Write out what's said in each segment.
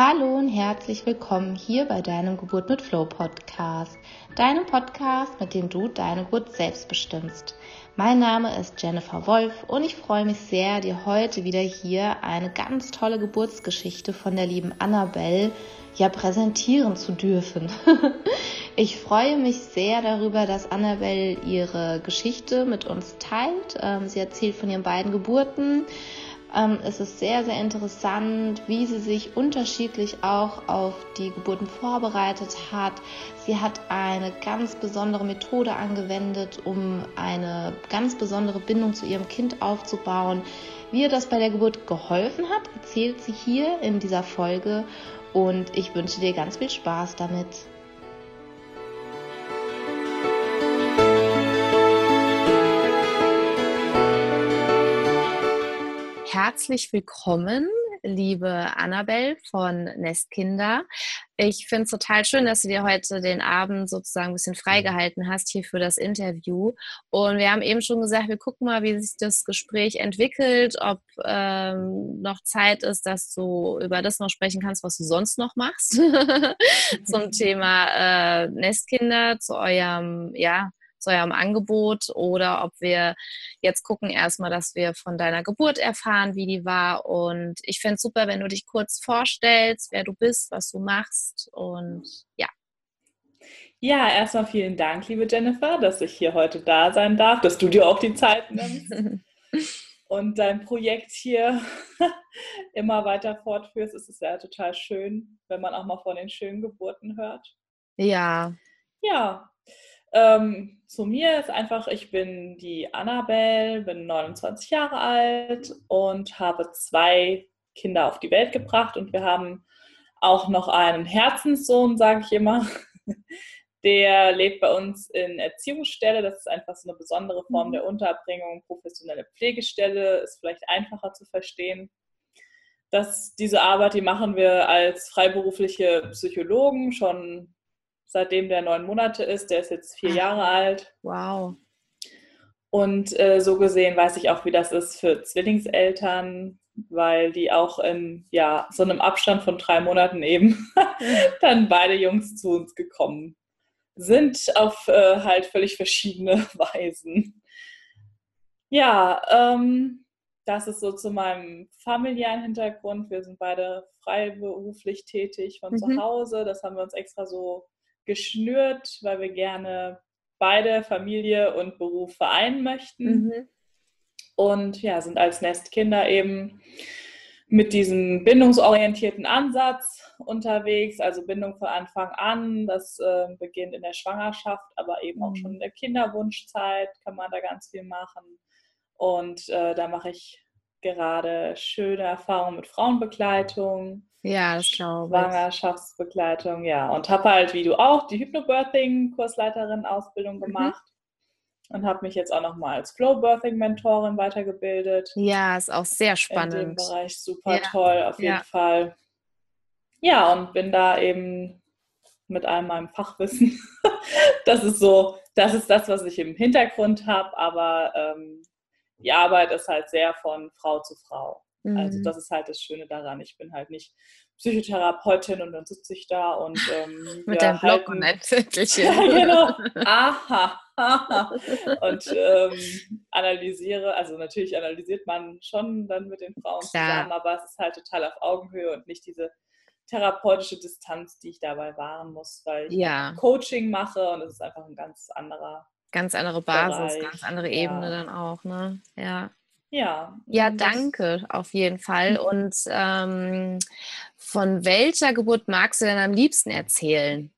Hallo und herzlich willkommen hier bei deinem Geburt mit Flow Podcast, deinem Podcast, mit dem du deine Geburt selbst bestimmst. Mein Name ist Jennifer Wolf und ich freue mich sehr, dir heute wieder hier eine ganz tolle Geburtsgeschichte von der lieben Annabelle ja präsentieren zu dürfen. ich freue mich sehr darüber, dass Annabelle ihre Geschichte mit uns teilt. Ähm, sie erzählt von ihren beiden Geburten ähm, es ist sehr, sehr interessant, wie sie sich unterschiedlich auch auf die Geburten vorbereitet hat. Sie hat eine ganz besondere Methode angewendet, um eine ganz besondere Bindung zu ihrem Kind aufzubauen. Wie ihr das bei der Geburt geholfen hat, erzählt sie hier in dieser Folge und ich wünsche dir ganz viel Spaß damit. Herzlich willkommen, liebe Annabelle von Nestkinder. Ich finde es total schön, dass du dir heute den Abend sozusagen ein bisschen freigehalten hast hier für das Interview. Und wir haben eben schon gesagt, wir gucken mal, wie sich das Gespräch entwickelt, ob ähm, noch Zeit ist, dass du über das noch sprechen kannst, was du sonst noch machst zum Thema äh, Nestkinder, zu eurem, ja, zu eurem Angebot oder ob wir jetzt gucken erstmal, dass wir von deiner Geburt erfahren, wie die war. Und ich fände es super, wenn du dich kurz vorstellst, wer du bist, was du machst und ja. Ja, erstmal vielen Dank, liebe Jennifer, dass ich hier heute da sein darf, dass du dir auch die Zeit nimmst und dein Projekt hier immer weiter fortführst. Es ist ja total schön, wenn man auch mal von den schönen Geburten hört. Ja. Ja, ähm, zu mir ist einfach, ich bin die Annabelle, bin 29 Jahre alt und habe zwei Kinder auf die Welt gebracht und wir haben auch noch einen Herzenssohn, sage ich immer. Der lebt bei uns in Erziehungsstelle. Das ist einfach so eine besondere Form mhm. der Unterbringung. Professionelle Pflegestelle ist vielleicht einfacher zu verstehen. Das, diese Arbeit, die machen wir als freiberufliche Psychologen schon seitdem der neun Monate ist. Der ist jetzt vier Jahre alt. Wow. Und äh, so gesehen weiß ich auch, wie das ist für Zwillingseltern, weil die auch in ja, so einem Abstand von drei Monaten eben dann beide Jungs zu uns gekommen sind auf äh, halt völlig verschiedene Weisen. Ja, ähm, das ist so zu meinem familiären Hintergrund. Wir sind beide freiberuflich tätig von mhm. zu Hause. Das haben wir uns extra so geschnürt, weil wir gerne beide Familie und Beruf vereinen möchten. Mhm. Und ja, sind als Nestkinder eben mit diesem bindungsorientierten Ansatz unterwegs, also Bindung von Anfang an. Das äh, beginnt in der Schwangerschaft, aber eben auch mhm. schon in der Kinderwunschzeit kann man da ganz viel machen. Und äh, da mache ich gerade schöne Erfahrungen mit Frauenbegleitung, ja, das glaube ich. Schwangerschaftsbegleitung, ja. Und habe halt, wie du auch, die Hypnobirthing-Kursleiterin-Ausbildung mhm. gemacht. Mhm. Und habe mich jetzt auch nochmal als Flow-Birthing-Mentorin weitergebildet. Ja, ist auch sehr spannend. In dem Bereich super ja. toll, auf jeden ja. Fall. Ja, und bin da eben mit all meinem Fachwissen. das ist so, das ist das, was ich im Hintergrund habe, aber ähm, die Arbeit ist halt sehr von Frau zu Frau. Also mhm. Also das ist halt das Schöne daran. Ich bin halt nicht Psychotherapeutin und dann sitze ich da und ähm, mit deinem Blog und ein Zettelchen. ja, genau. Aha. aha. und ähm, analysiere, also natürlich analysiert man schon dann mit den Frauen Klar. zusammen, aber es ist halt total auf Augenhöhe und nicht diese therapeutische Distanz, die ich dabei wahren muss, weil ich ja. Coaching mache und es ist einfach ein ganz anderer ganz andere Basis, Bereich. ganz andere Ebene ja. dann auch, ne? Ja. Ja. Ja, danke auf jeden Fall. Mhm. Und ähm, von welcher Geburt magst du denn am liebsten erzählen?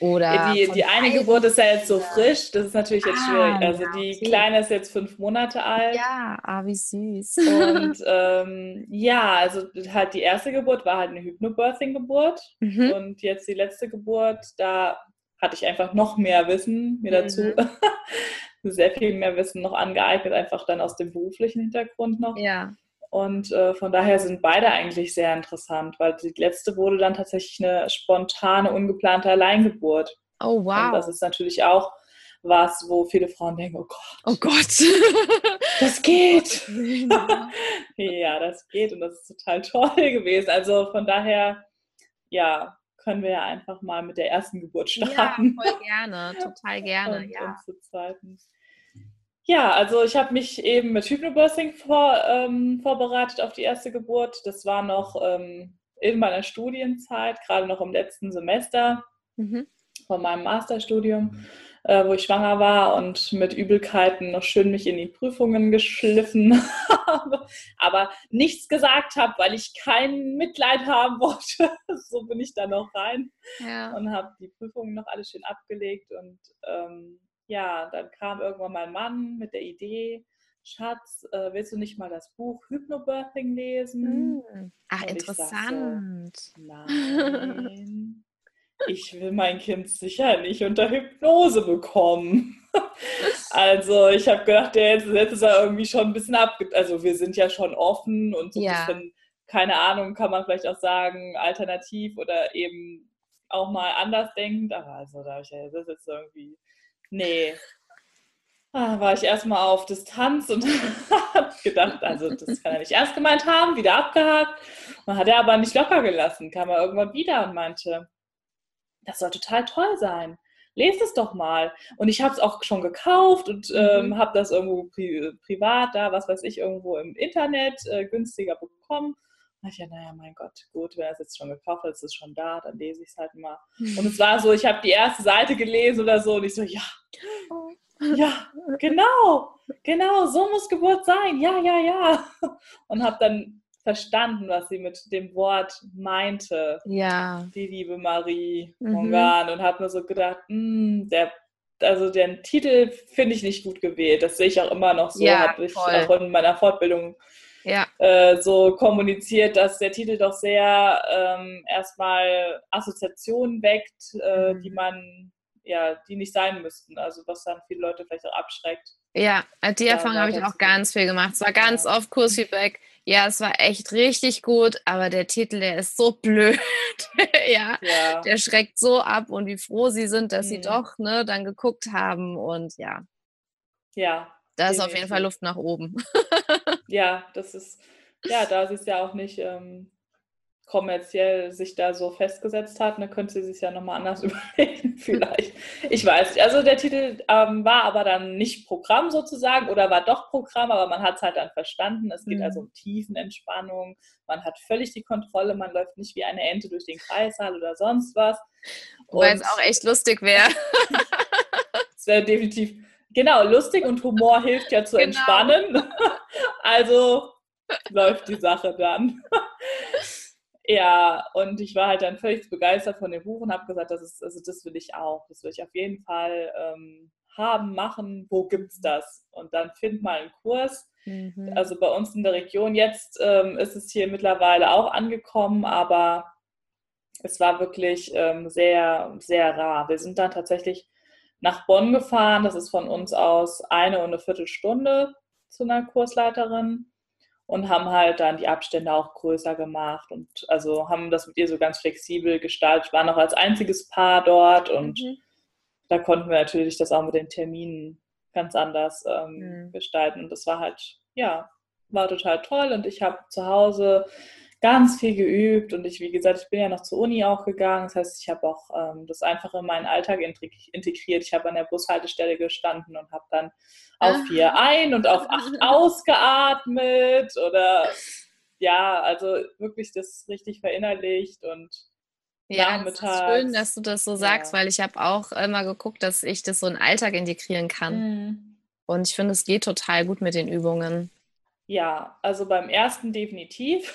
Oder die, die eine Geburt ist ja jetzt so frisch, das ist natürlich jetzt ah, schwierig. Also ja, die okay. Kleine ist jetzt fünf Monate alt. Ja, ah, wie süß. Und ähm, ja, also halt die erste Geburt war halt eine Hypnobirthing-Geburt. Mhm. Und jetzt die letzte Geburt, da hatte ich einfach noch mehr Wissen mir dazu. Mhm. sehr viel mehr Wissen noch angeeignet, einfach dann aus dem beruflichen Hintergrund noch. Ja. Und äh, von daher sind beide eigentlich sehr interessant, weil die letzte wurde dann tatsächlich eine spontane, ungeplante Alleingeburt. Oh, wow. Und das ist natürlich auch was, wo viele Frauen denken, oh Gott. Oh Gott. das geht. ja, das geht und das ist total toll gewesen. Also von daher ja, können wir ja einfach mal mit der ersten Geburt starten. Ja, voll gerne, total gerne, und, ja. Und zur zweiten. Ja, also ich habe mich eben mit Hypnobirthing vor, ähm, vorbereitet auf die erste Geburt. Das war noch ähm, in meiner Studienzeit, gerade noch im letzten Semester mhm. von meinem Masterstudium, äh, wo ich schwanger war und mit Übelkeiten noch schön mich in die Prüfungen geschliffen habe, aber nichts gesagt habe, weil ich kein Mitleid haben wollte. so bin ich da noch rein ja. und habe die Prüfungen noch alles schön abgelegt und ähm, ja, dann kam irgendwann mein Mann mit der Idee, Schatz, äh, willst du nicht mal das Buch Hypnobirthing lesen? Hm. Ach, Und interessant. So, Nein, ich will mein Kind sicher nicht unter Hypnose bekommen. also ich habe gedacht, der jetzt, jetzt ist er irgendwie schon ein bisschen abge... Also wir sind ja schon offen und so ein ja. bisschen, keine Ahnung, kann man vielleicht auch sagen, alternativ oder eben auch mal anders denkend. Aber also da habe ich ja, das ist jetzt irgendwie Nee. Ah, war ich erstmal auf Distanz und habe gedacht, also das kann er nicht ernst gemeint haben, wieder abgehakt. Und hat er aber nicht locker gelassen, kam er irgendwann wieder und meinte, das soll total toll sein. Lest es doch mal. Und ich habe es auch schon gekauft und ähm, mhm. habe das irgendwo pri privat da, was weiß ich, irgendwo im Internet äh, günstiger bekommen. Und ich ja, naja, mein Gott, gut, wenn er es jetzt schon gekauft hat, ist es schon da, dann lese ich es halt mal. Mhm. Und es war so, ich habe die erste Seite gelesen oder so und ich so, ja, ja, genau, genau, so muss Geburt sein, ja, ja, ja. Und habe dann verstanden, was sie mit dem Wort meinte. Ja. Die liebe Marie Mongan mhm. und habe nur so gedacht, hm, der also den Titel finde ich nicht gut gewählt. Das sehe ich auch immer noch so. Ja, habe ich voll. auch in meiner Fortbildung ja. äh, so kommuniziert, dass der Titel doch sehr ähm, erstmal Assoziationen weckt, äh, mhm. die man, ja, die nicht sein müssten. Also was dann viele Leute vielleicht auch abschreckt. Ja, die Erfahrung habe ich auch ganz viel gemacht. Es war ganz ja. oft Kursfeedback. Ja, es war echt richtig gut, aber der Titel, der ist so blöd. ja, ja, der schreckt so ab und wie froh sie sind, dass mhm. sie doch ne, dann geguckt haben und ja. Ja, da ist auf jeden Fall Luft nach oben. ja, das ist, ja, da sie es ja auch nicht ähm, kommerziell sich da so festgesetzt hat, ne, könnte sie sich ja nochmal anders überlegen, vielleicht. Ich weiß nicht. Also der Titel ähm, war aber dann nicht Programm sozusagen oder war doch Programm, aber man hat es halt dann verstanden. Es geht mhm. also um Tiefenentspannung. Man hat völlig die Kontrolle, man läuft nicht wie eine Ente durch den Kreissaal oder sonst was. Weil es auch echt lustig wäre. Es wäre definitiv Genau, lustig und Humor hilft ja zu genau. entspannen. Also läuft die Sache dann. Ja, und ich war halt dann völlig begeistert von dem Buch und habe gesagt, das ist, also das will ich auch. Das will ich auf jeden Fall ähm, haben, machen. Wo gibt es das? Und dann find mal einen Kurs. Mhm. Also bei uns in der Region. Jetzt ähm, ist es hier mittlerweile auch angekommen, aber es war wirklich ähm, sehr, sehr rar. Wir sind dann tatsächlich nach Bonn gefahren. Das ist von uns aus eine und eine Viertelstunde zu einer Kursleiterin und haben halt dann die Abstände auch größer gemacht und also haben das mit ihr so ganz flexibel gestaltet. War noch als einziges Paar dort und mhm. da konnten wir natürlich das auch mit den Terminen ganz anders ähm, mhm. gestalten. Und das war halt, ja, war total toll und ich habe zu Hause ganz viel geübt und ich, wie gesagt, ich bin ja noch zur Uni auch gegangen. Das heißt, ich habe auch ähm, das einfach in meinen Alltag integriert. Ich habe an der Bushaltestelle gestanden und habe dann auf ah. vier ein und auf acht ausgeatmet oder ja, also wirklich das richtig verinnerlicht und ja, das ist schön, dass du das so sagst, ja. weil ich habe auch immer geguckt, dass ich das so in den Alltag integrieren kann. Mhm. Und ich finde, es geht total gut mit den Übungen. Ja, also beim ersten definitiv.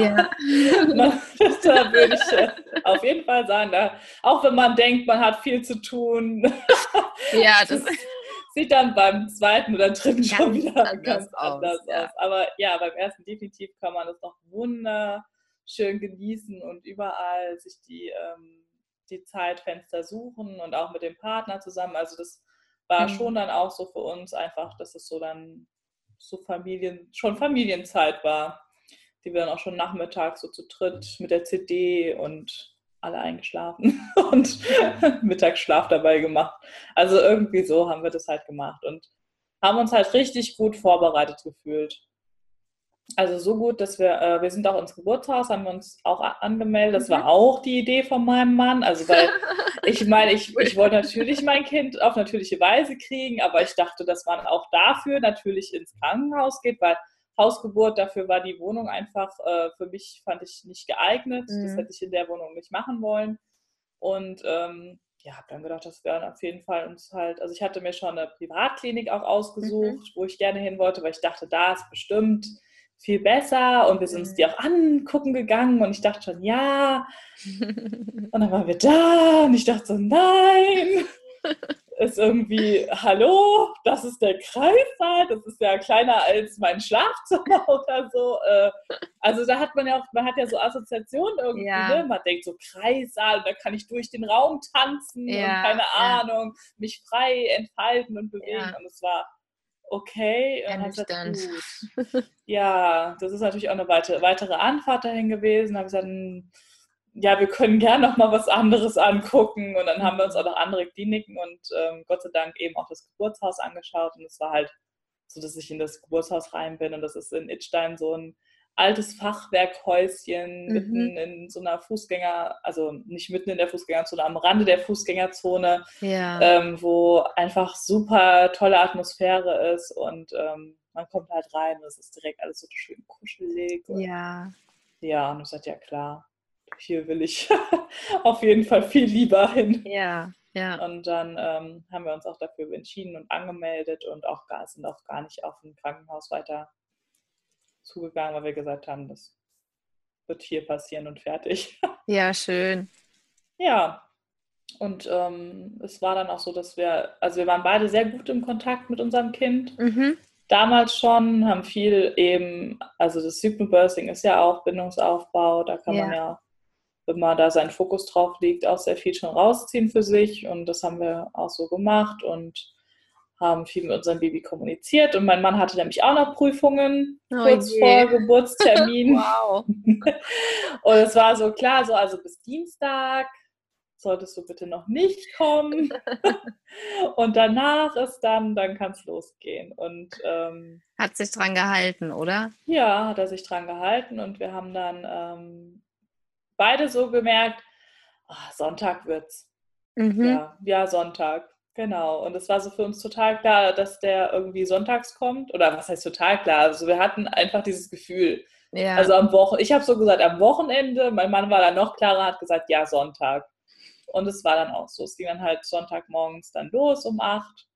Ja. da würde ich äh, auf jeden Fall sagen, da, auch wenn man denkt, man hat viel zu tun. Ja, das sieht dann beim zweiten oder dritten ganz schon wieder anders ganz anders aus. Ja. aus. Aber ja, beim ersten definitiv kann man das noch wunderschön genießen und überall sich die, ähm, die Zeitfenster suchen und auch mit dem Partner zusammen. Also das war mhm. schon dann auch so für uns einfach, dass es so dann so Familien, schon Familienzeit war die wir dann auch schon nachmittags so zu dritt mit der CD und alle eingeschlafen und Mittagsschlaf dabei gemacht. Also irgendwie so haben wir das halt gemacht und haben uns halt richtig gut vorbereitet gefühlt. Also so gut, dass wir, äh, wir sind auch ins Geburtshaus, haben wir uns auch angemeldet. Das mhm. war auch die Idee von meinem Mann. Also weil ich meine, ich, ich wollte natürlich mein Kind auf natürliche Weise kriegen, aber ich dachte, dass man auch dafür natürlich ins Krankenhaus geht, weil Hausgeburt, dafür war die Wohnung einfach äh, für mich, fand ich nicht geeignet. Mhm. Das hätte ich in der Wohnung nicht machen wollen. Und ähm, ja, habe dann gedacht, das wäre auf jeden Fall uns halt, also ich hatte mir schon eine Privatklinik auch ausgesucht, mhm. wo ich gerne hin wollte, weil ich dachte, da ist bestimmt viel besser und wir sind uns die mhm. auch angucken gegangen und ich dachte schon, ja. Und dann waren wir da und ich dachte so, nein. Ist irgendwie, hallo, das ist der Kreissaal, das ist ja kleiner als mein Schlafzimmer oder so. Äh. Also da hat man ja auch, man hat ja so Assoziationen irgendwie, ja. ne? Man denkt so Kreissaal, da kann ich durch den Raum tanzen ja, und keine ja. Ahnung, mich frei entfalten und bewegen. Und es war okay. Ernüchternd. ja, das ist natürlich auch eine weitere Anfahrt dahin gewesen. Da habe ich gesagt, ja, wir können gerne noch mal was anderes angucken. Und dann haben wir uns auch noch andere Kliniken und ähm, Gott sei Dank eben auch das Geburtshaus angeschaut. Und es war halt so, dass ich in das Geburtshaus rein bin. Und das ist in Itstein so ein altes Fachwerkhäuschen mhm. mitten in so einer Fußgänger, also nicht mitten in der Fußgängerzone, am Rande der Fußgängerzone, ja. ähm, wo einfach super tolle Atmosphäre ist und ähm, man kommt halt rein und es ist direkt alles so schön kuschelig. ja. Ja, und ich sagte, ja klar, hier will ich auf jeden Fall viel lieber hin. Ja, ja. Und dann ähm, haben wir uns auch dafür entschieden und angemeldet und auch gar, sind auch gar nicht auf ein Krankenhaus weiter zugegangen, weil wir gesagt haben, das wird hier passieren und fertig. Ja, schön. Ja, und ähm, es war dann auch so, dass wir, also wir waren beide sehr gut im Kontakt mit unserem Kind. Mhm. Damals schon, haben viel eben, also das Hypnobirthing ist ja auch Bindungsaufbau, da kann ja. man ja, wenn man da seinen Fokus drauf liegt, auch sehr viel schon rausziehen für sich. Und das haben wir auch so gemacht und haben viel mit unserem Baby kommuniziert und mein Mann hatte nämlich auch noch Prüfungen oh kurz je. vor Geburtstermin. wow. und es war so klar, so also bis Dienstag solltest du bitte noch nicht kommen. und danach ist dann, dann kann es losgehen. Und ähm, hat sich dran gehalten, oder? Ja, hat er sich dran gehalten und wir haben dann ähm, beide so gemerkt, ach, Sonntag wird's. Mhm. Ja, ja, Sonntag. Genau, und es war so für uns total klar, dass der irgendwie sonntags kommt. Oder was heißt total klar? Also wir hatten einfach dieses Gefühl. Ja. Also am Wochenende, ich habe so gesagt, am Wochenende, mein Mann war dann noch klarer, hat gesagt, ja, Sonntag. Und es war dann auch so. Es ging dann halt Sonntagmorgens dann los um acht.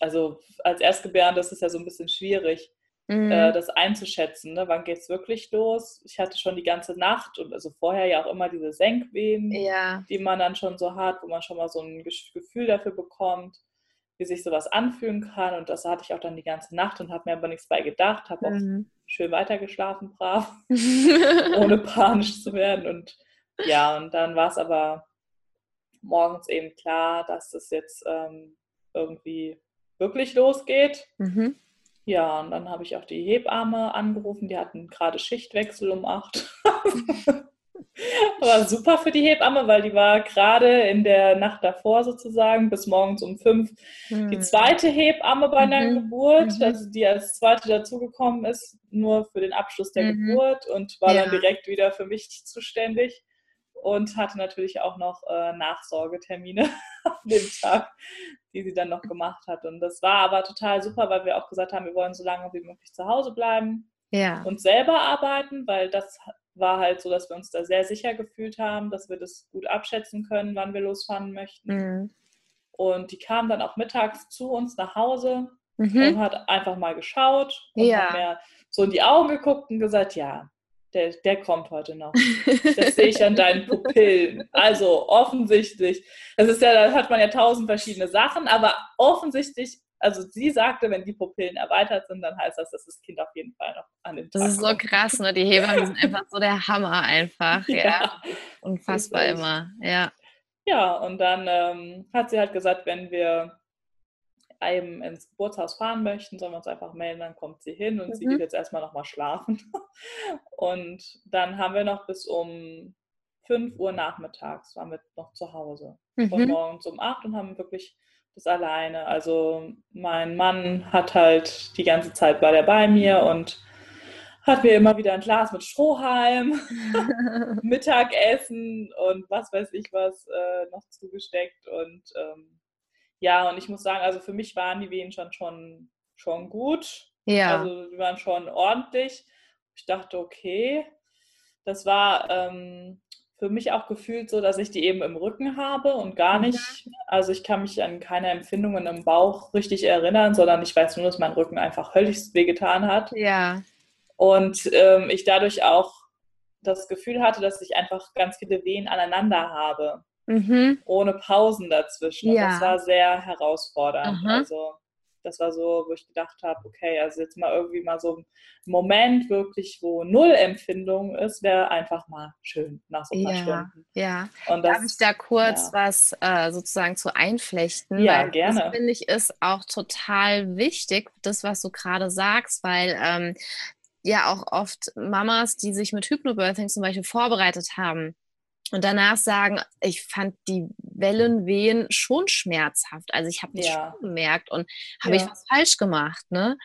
Also als Erstgebärende ist es ja so ein bisschen schwierig mhm. äh, das einzuschätzen. Ne? Wann geht es wirklich los? Ich hatte schon die ganze Nacht und also vorher ja auch immer diese Senkwehen, ja. die man dann schon so hat, wo man schon mal so ein Gefühl dafür bekommt, wie sich sowas anfühlen kann. Und das hatte ich auch dann die ganze Nacht und habe mir aber nichts bei gedacht, habe mhm. auch schön weitergeschlafen, brav, ohne panisch zu werden. Und ja, und dann war es aber morgens eben klar, dass das jetzt ähm, irgendwie wirklich losgeht. Mhm. Ja, und dann habe ich auch die Hebamme angerufen, die hatten gerade Schichtwechsel um acht. war super für die Hebamme, weil die war gerade in der Nacht davor sozusagen bis morgens um fünf die zweite Hebamme bei einer mhm. Geburt, mhm. also die als zweite dazugekommen ist, nur für den Abschluss der mhm. Geburt und war ja. dann direkt wieder für mich zuständig und hatte natürlich auch noch äh, Nachsorgetermine an dem Tag, die sie dann noch gemacht hat. Und das war aber total super, weil wir auch gesagt haben, wir wollen so lange wie möglich zu Hause bleiben ja. und selber arbeiten, weil das war halt so, dass wir uns da sehr sicher gefühlt haben, dass wir das gut abschätzen können, wann wir losfahren möchten. Mhm. Und die kam dann auch mittags zu uns nach Hause mhm. und hat einfach mal geschaut und ja. hat mir so in die Augen geguckt und gesagt, ja, der, der kommt heute noch. Das sehe ich an deinen Pupillen. Also offensichtlich, das ist ja, da hat man ja tausend verschiedene Sachen, aber offensichtlich, also sie sagte, wenn die Pupillen erweitert sind, dann heißt das, dass das Kind auf jeden Fall noch an den Tag Das ist so krass, ne? Die Hebammen sind einfach so der Hammer einfach. Ja. ja. Unfassbar immer. Ja. Ja, und dann ähm, hat sie halt gesagt, wenn wir eben ins Geburtshaus fahren möchten, sollen wir uns einfach melden, dann kommt sie hin und mhm. sie geht jetzt erstmal nochmal schlafen. Und dann haben wir noch bis um 5 Uhr nachmittags waren wir noch zu Hause. Mhm. Von morgens um 8 und haben wirklich das alleine. Also mein Mann hat halt die ganze Zeit war der bei mir und hat mir immer wieder ein Glas mit Strohhalm, Mittagessen und was weiß ich was äh, noch zugesteckt. Und ähm, ja, und ich muss sagen, also für mich waren die Wehen schon, schon, schon gut. Ja. Also die waren schon ordentlich. Ich dachte, okay, das war ähm, für mich auch gefühlt so, dass ich die eben im Rücken habe und gar mhm. nicht, also ich kann mich an keine Empfindungen im Bauch richtig erinnern, sondern ich weiß nur, dass mein Rücken einfach höllisch wehgetan hat. Ja. Und ähm, ich dadurch auch das Gefühl hatte, dass ich einfach ganz viele Wehen aneinander habe, mhm. ohne Pausen dazwischen. Ja. Das war sehr herausfordernd. Aha. Also das war so, wo ich gedacht habe, okay, also jetzt mal irgendwie mal so ein Moment wirklich, wo null Empfindung ist, wäre einfach mal schön nach so ein paar ja, Stunden. Ja, und das, darf ich da kurz ja. was äh, sozusagen zu einflechten? Ja, weil gerne. Das finde ich ist auch total wichtig, das, was du gerade sagst, weil ähm, ja auch oft Mamas, die sich mit Hypnobirthing zum Beispiel vorbereitet haben, und danach sagen, ich fand die Wellenwehen schon schmerzhaft. Also ich habe das ja. schon gemerkt und habe ja. ich was falsch gemacht, ne?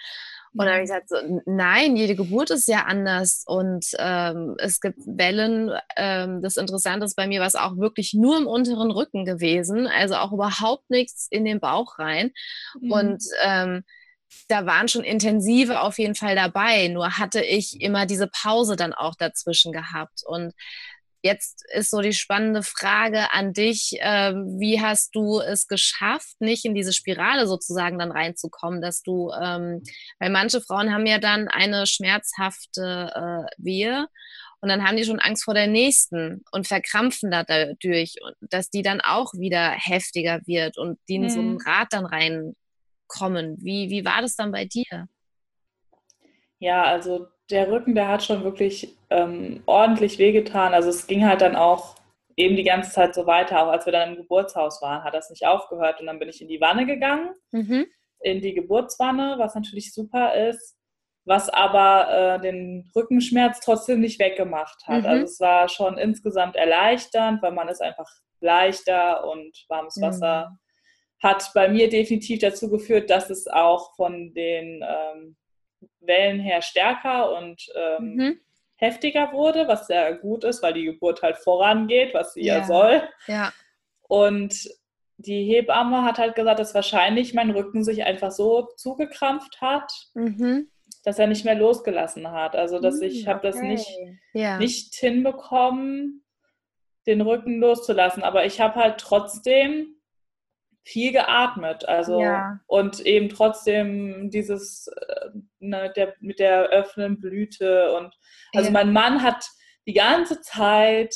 Und dann habe ich gesagt, so, nein, jede Geburt ist ja anders und ähm, es gibt Wellen. Ähm, das Interessante ist bei mir war es auch wirklich nur im unteren Rücken gewesen, also auch überhaupt nichts in den Bauch rein. Mhm. Und ähm, da waren schon intensive auf jeden Fall dabei, nur hatte ich immer diese Pause dann auch dazwischen gehabt und Jetzt ist so die spannende Frage an dich, äh, wie hast du es geschafft, nicht in diese Spirale sozusagen dann reinzukommen, dass du, ähm, weil manche Frauen haben ja dann eine schmerzhafte äh, Wehe und dann haben die schon Angst vor der nächsten und verkrampfen dadurch, dass die dann auch wieder heftiger wird und die in mhm. so ein Rad dann reinkommen. Wie, wie war das dann bei dir? Ja, also der Rücken, der hat schon wirklich ähm, ordentlich wehgetan. Also es ging halt dann auch eben die ganze Zeit so weiter. Auch als wir dann im Geburtshaus waren, hat das nicht aufgehört. Und dann bin ich in die Wanne gegangen, mhm. in die Geburtswanne, was natürlich super ist, was aber äh, den Rückenschmerz trotzdem nicht weggemacht hat. Mhm. Also es war schon insgesamt erleichternd, weil man ist einfach leichter und warmes Wasser mhm. hat bei mir definitiv dazu geführt, dass es auch von den ähm, Wellen her stärker und ähm, mhm. heftiger wurde, was sehr gut ist, weil die Geburt halt vorangeht, was sie ja, ja soll. Ja. Und die Hebamme hat halt gesagt, dass wahrscheinlich mein Rücken sich einfach so zugekrampft hat, mhm. dass er nicht mehr losgelassen hat. Also dass mhm, ich habe okay. das nicht, ja. nicht hinbekommen, den Rücken loszulassen. Aber ich habe halt trotzdem viel geatmet. Also ja. und eben trotzdem dieses äh, ne, der, mit der öffnenden Blüte und also ja. mein Mann hat die ganze Zeit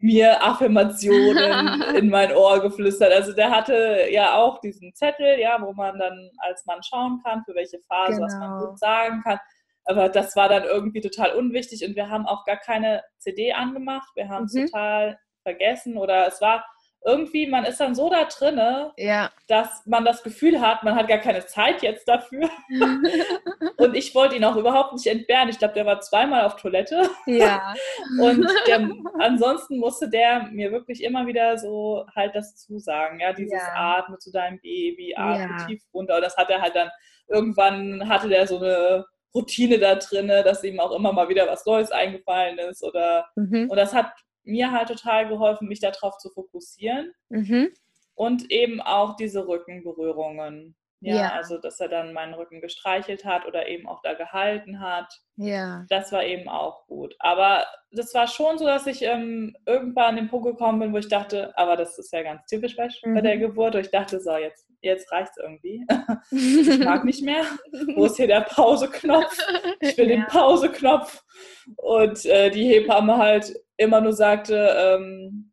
mir Affirmationen in mein Ohr geflüstert. Also der hatte ja auch diesen Zettel, ja, wo man dann als Mann schauen kann, für welche Phase, genau. was man gut sagen kann. Aber das war dann irgendwie total unwichtig und wir haben auch gar keine CD angemacht. Wir haben es mhm. total vergessen oder es war irgendwie, man ist dann so da drinne, ja. dass man das Gefühl hat, man hat gar keine Zeit jetzt dafür. und ich wollte ihn auch überhaupt nicht entbehren. Ich glaube, der war zweimal auf Toilette. Ja. und der, ansonsten musste der mir wirklich immer wieder so halt das zusagen. Ja, dieses ja. Atme zu deinem Baby, atme ja. tief runter. Und das hat er halt dann, irgendwann hatte der so eine Routine da drinne, dass ihm auch immer mal wieder was Neues eingefallen ist. Oder, mhm. Und das hat mir halt total geholfen, mich darauf zu fokussieren. Mhm. Und eben auch diese Rückenberührungen. Ja, ja, also dass er dann meinen Rücken gestreichelt hat oder eben auch da gehalten hat. Ja. Das war eben auch gut. Aber das war schon so, dass ich ähm, irgendwann an den Punkt gekommen bin, wo ich dachte, aber das ist ja ganz typisch bei, mhm. der. Geburt, wo ich dachte, so, jetzt, jetzt reicht es irgendwie. ich mag nicht mehr. Wo ist hier der Pauseknopf? Ich will ja. den Pauseknopf. Und äh, die Hebamme halt immer nur sagte, ähm,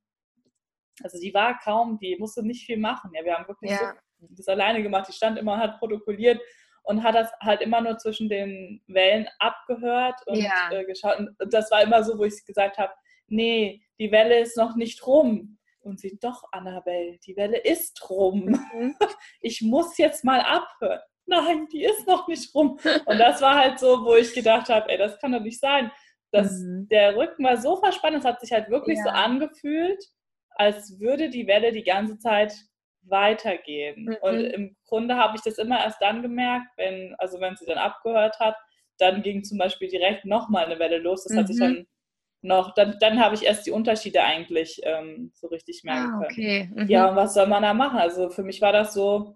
also die war kaum, die musste nicht viel machen. Ja, wir haben wirklich ja. so das alleine gemacht. Die stand immer, hat protokolliert und hat das halt immer nur zwischen den Wellen abgehört und ja. äh, geschaut. Und das war immer so, wo ich gesagt habe, nee, die Welle ist noch nicht rum. Und sie, doch, Annabelle, die Welle ist rum. Mhm. Ich muss jetzt mal abhören. Nein, die ist noch nicht rum. Und das war halt so, wo ich gedacht habe, ey, das kann doch nicht sein dass mhm. der Rücken war so verspannt, es hat sich halt wirklich ja. so angefühlt, als würde die Welle die ganze Zeit weitergehen. Mhm. Und im Grunde habe ich das immer erst dann gemerkt, wenn, also wenn sie dann abgehört hat, dann ging zum Beispiel direkt nochmal eine Welle los. Das mhm. hat sich Mhm. dann noch, dann, dann habe ich erst die Unterschiede eigentlich ähm, so richtig merken Ah, können. okay. Mhm. Ja, und was soll man da machen? Also für mich war das so,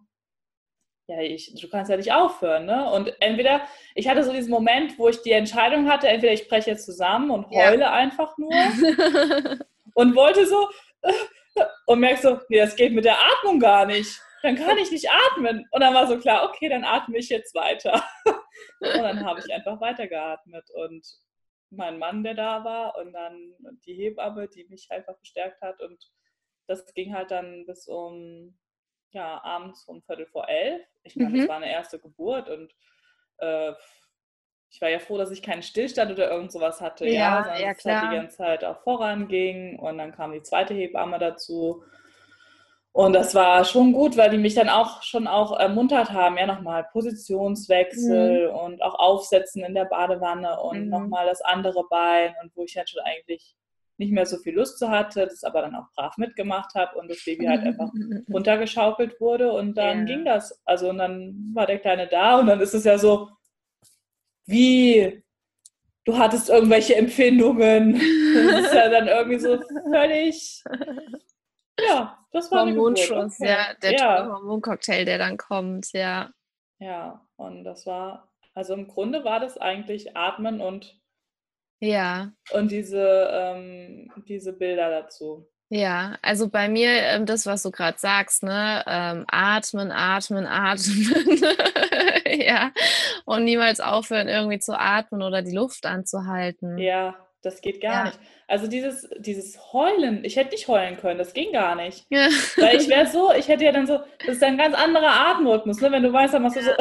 ja, ich, du kannst ja nicht aufhören, ne? Und entweder, ich hatte so diesen Moment, wo ich die Entscheidung hatte, entweder ich breche jetzt zusammen und Ja. heule einfach nur und wollte so und merkst so, nee, das geht mit der Atmung gar nicht. Dann kann ich nicht atmen. Und dann war so klar, okay, dann atme ich jetzt weiter. Und dann habe ich einfach weitergeatmet. Und mein Mann, der da war, und dann die Hebamme, die mich einfach bestärkt hat. Und das ging halt dann bis um, ja, abends um Viertel vor elf. Ich meine, Mhm. das war eine erste Geburt und äh, ich war ja froh, dass ich keinen Stillstand oder irgend sowas hatte, Ja, ja, sondern ja, es halt klar. die ganze Zeit auch voranging und dann kam die zweite Hebamme dazu. Und das war schon gut, weil die mich dann auch schon auch ermuntert haben, ja, nochmal Positionswechsel und auch Aufsetzen in der Badewanne und Mhm. nochmal das andere Bein und wo ich halt schon eigentlich nicht mehr so viel Lust zu hatte, das aber dann auch brav mitgemacht habe und das Baby halt einfach runtergeschaukelt wurde und dann Ja. ging das. Also und dann war der Kleine da und dann ist es ja so, wie du hattest irgendwelche Empfindungen. Das ist ja dann irgendwie so völlig, ja, das war. Hormonschuss, Okay. ja, der ja, Hormoncocktail, der dann kommt, ja. ja, und das war, also im Grunde war das eigentlich Atmen und, Ja, und diese, ähm, diese Bilder dazu. ja. Also bei mir, ähm, das, was du gerade sagst, ne, ähm, atmen, atmen, atmen. ja. Und niemals aufhören, irgendwie zu atmen oder die Luft anzuhalten. Ja, das geht gar Ja. nicht. Also dieses, dieses Heulen, ich hätte nicht heulen können, das ging gar nicht. Ja. Weil ich wäre so, ich hätte ja dann so, das ist ein ganz anderer Atemrhythmus, ne? Wenn du weißt, dann machst du so.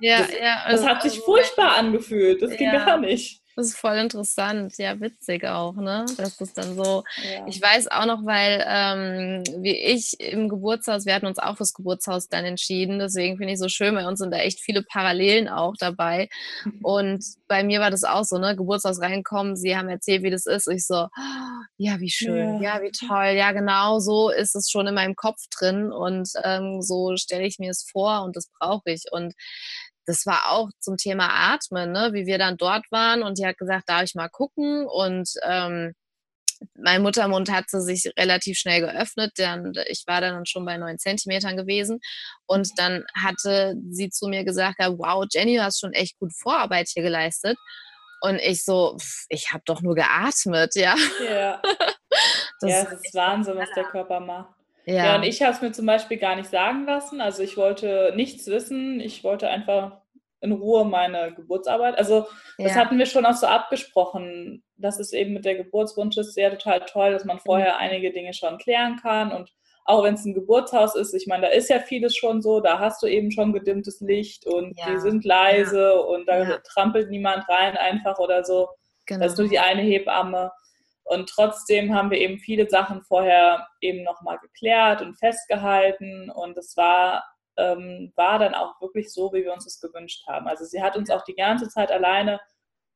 Ja, das, ja. das also- hat sich also furchtbar angefühlt. Das ging Ja. gar nicht. Das ist voll interessant, ja, witzig auch, ne? Das ist dann so. Ja. Ich weiß auch noch, weil ähm, wie ich im Geburtshaus, wir hatten uns auch fürs Geburtshaus dann entschieden. Deswegen finde ich so schön, bei uns sind da echt viele Parallelen auch dabei. Und bei mir war das auch so, ne? Geburtshaus reinkommen, sie haben erzählt, wie das ist. Ich so, "Ah, ja, wie schön, ja. Ja. wie toll, ja, genau so ist es schon in meinem Kopf drin und ähm, so stelle ich mir es vor und das brauche ich. Und das war auch zum Thema Atmen, ne? wie wir dann dort waren und die hat gesagt, darf ich mal gucken und ähm, mein Muttermund hat sie sich relativ schnell geöffnet. Dann, ich war dann schon bei neun Zentimetern gewesen. Und dann hatte sie zu mir gesagt, ja, wow, Jenny, du hast schon echt gut Vorarbeit hier geleistet. Und ich so, pff, ich habe doch nur geatmet, ja. Ja, Das ja es ist Wahnsinn, was der Körper macht. Ja, ja, und ich habe es mir zum Beispiel gar nicht sagen lassen. Also ich wollte nichts wissen. Ich wollte einfach in Ruhe meine Geburtsarbeit. Also das ja, hatten wir schon auch so abgesprochen. Das ist eben mit der Geburtswunsch ist sehr total toll, dass man vorher einige Dinge schon klären kann. Und auch wenn es ein Geburtshaus ist, ich meine, da ist ja vieles schon so, da hast du eben schon gedimmtes Licht und Ja, die sind leise und da ja. trampelt niemand rein einfach oder so. genau. Das ist nur die eine Hebamme. Und trotzdem haben wir eben viele Sachen vorher eben nochmal geklärt und festgehalten. Und es war, ähm, war dann auch wirklich so, wie wir uns das gewünscht haben. Also sie hat uns auch die ganze Zeit alleine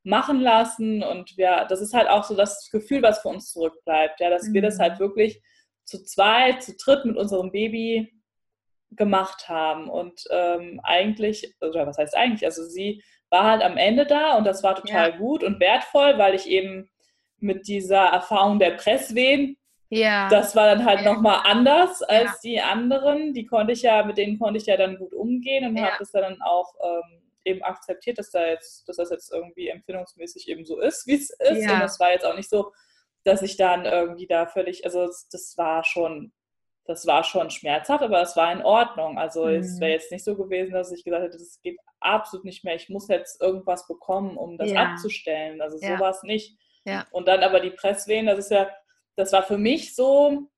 machen lassen. Und wir, das ist halt auch so das Gefühl, was für uns zurückbleibt. Ja, dass wir das Mhm. halt wirklich zu zweit, zu dritt mit unserem Baby gemacht haben. Und ähm, eigentlich, oder was heißt eigentlich, also sie war halt am Ende da und das war total gut und wertvoll, weil ich eben mit dieser Erfahrung der Presswehen, ja, das war dann halt Ja. nochmal anders als Ja. die anderen. Die konnte ich ja, mit denen konnte ich ja dann gut umgehen und Ja. habe das dann auch ähm, eben akzeptiert, dass, da jetzt, dass das jetzt irgendwie empfindungsmäßig eben so ist, wie es ist. Ja. Und das war jetzt auch nicht so, dass ich dann irgendwie da völlig, also das, war schon, das war schon schmerzhaft, aber es war in Ordnung. Also es Mhm. wäre jetzt nicht so gewesen, dass ich gesagt hätte, das geht absolut nicht mehr. Ich muss jetzt irgendwas bekommen, um das Ja. abzustellen. Also Ja. sowas nicht. Ja. Und dann aber die Presswehen, das ist ja, das war für mich so,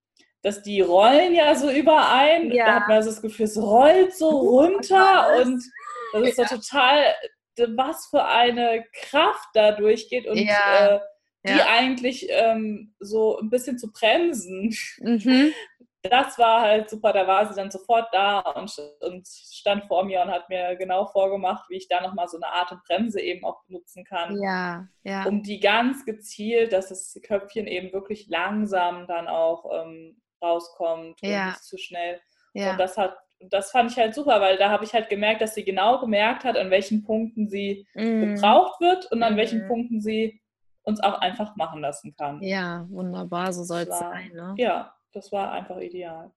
dass die rollen ja so überein. Ja. Da hat man so das Gefühl, es rollt so runter was? und das ist so total, was für eine Kraft da durchgeht und Ja. äh, die Ja. eigentlich ähm, so ein bisschen zu bremsen. mhm. Das war halt super, da war sie dann sofort da und, und stand vor mir und hat mir genau vorgemacht, wie ich da nochmal so eine Art Bremse eben auch benutzen kann ja, ja, um die ganz gezielt, dass das Köpfchen eben wirklich langsam dann auch ähm, rauskommt und Ja. nicht zu schnell. ja. Und das hat das fand ich halt super, weil da habe ich halt gemerkt, dass sie genau gemerkt hat, an welchen Punkten sie mm. gebraucht wird und an mm. welchen Punkten sie uns auch einfach machen lassen kann. Ja, wunderbar, so soll es sein. Ne? Ja, das war einfach ideal.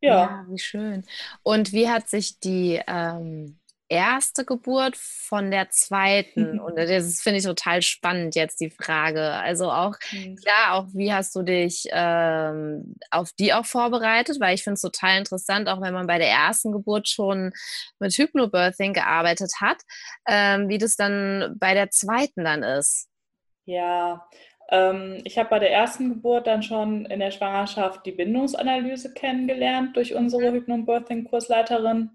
Ja. ja. wie schön. Und wie hat sich die ähm, erste Geburt von der zweiten? Und das finde ich total spannend jetzt die Frage. Also auch, mhm. klar, auch wie hast du dich ähm, auf die auch vorbereitet? Weil ich finde es total interessant, auch wenn man bei der ersten Geburt schon mit Hypnobirthing gearbeitet hat, ähm, wie das dann bei der zweiten dann ist. Ja, ich habe bei der ersten Geburt dann schon in der Schwangerschaft die Bindungsanalyse kennengelernt durch unsere mhm. Hypnobirthing-Kursleiterin.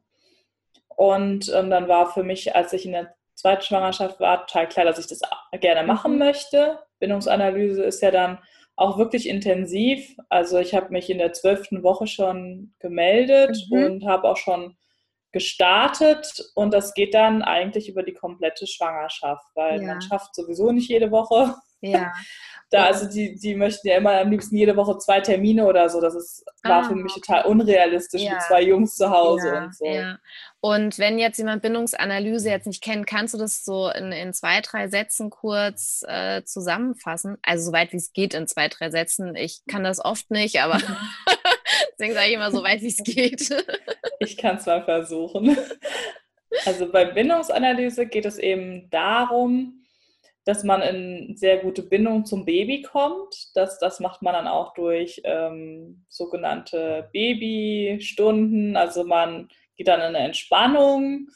Und ähm, dann war für mich, als ich in der zweiten Schwangerschaft war, total klar, dass ich das gerne machen mhm. möchte. Bindungsanalyse ist ja dann auch wirklich intensiv. Also ich habe mich in der zwölften Woche schon gemeldet mhm. und habe auch schon gestartet und das geht dann eigentlich über die komplette Schwangerschaft, weil ja. man schafft sowieso nicht jede Woche. Ja. da, also die, die möchten ja immer am liebsten jede Woche zwei Termine oder so. Das ist, war ah, für mich total unrealistisch ja. mit zwei Jungs zu Hause ja, und so. Ja. Und wenn jetzt jemand Bindungsanalyse jetzt nicht kennt, kannst du das so in, in zwei, drei Sätzen kurz äh, zusammenfassen? Also soweit wie es geht in zwei, drei Sätzen. Ich kann das oft nicht, aber deswegen sage ich immer so weit wie es geht. ich kann es mal versuchen. Also bei Bindungsanalyse geht es eben darum, dass man in sehr gute Bindung zum Baby kommt. Das, das macht man dann auch durch ähm, sogenannte Babystunden. Also man geht dann in eine Entspannung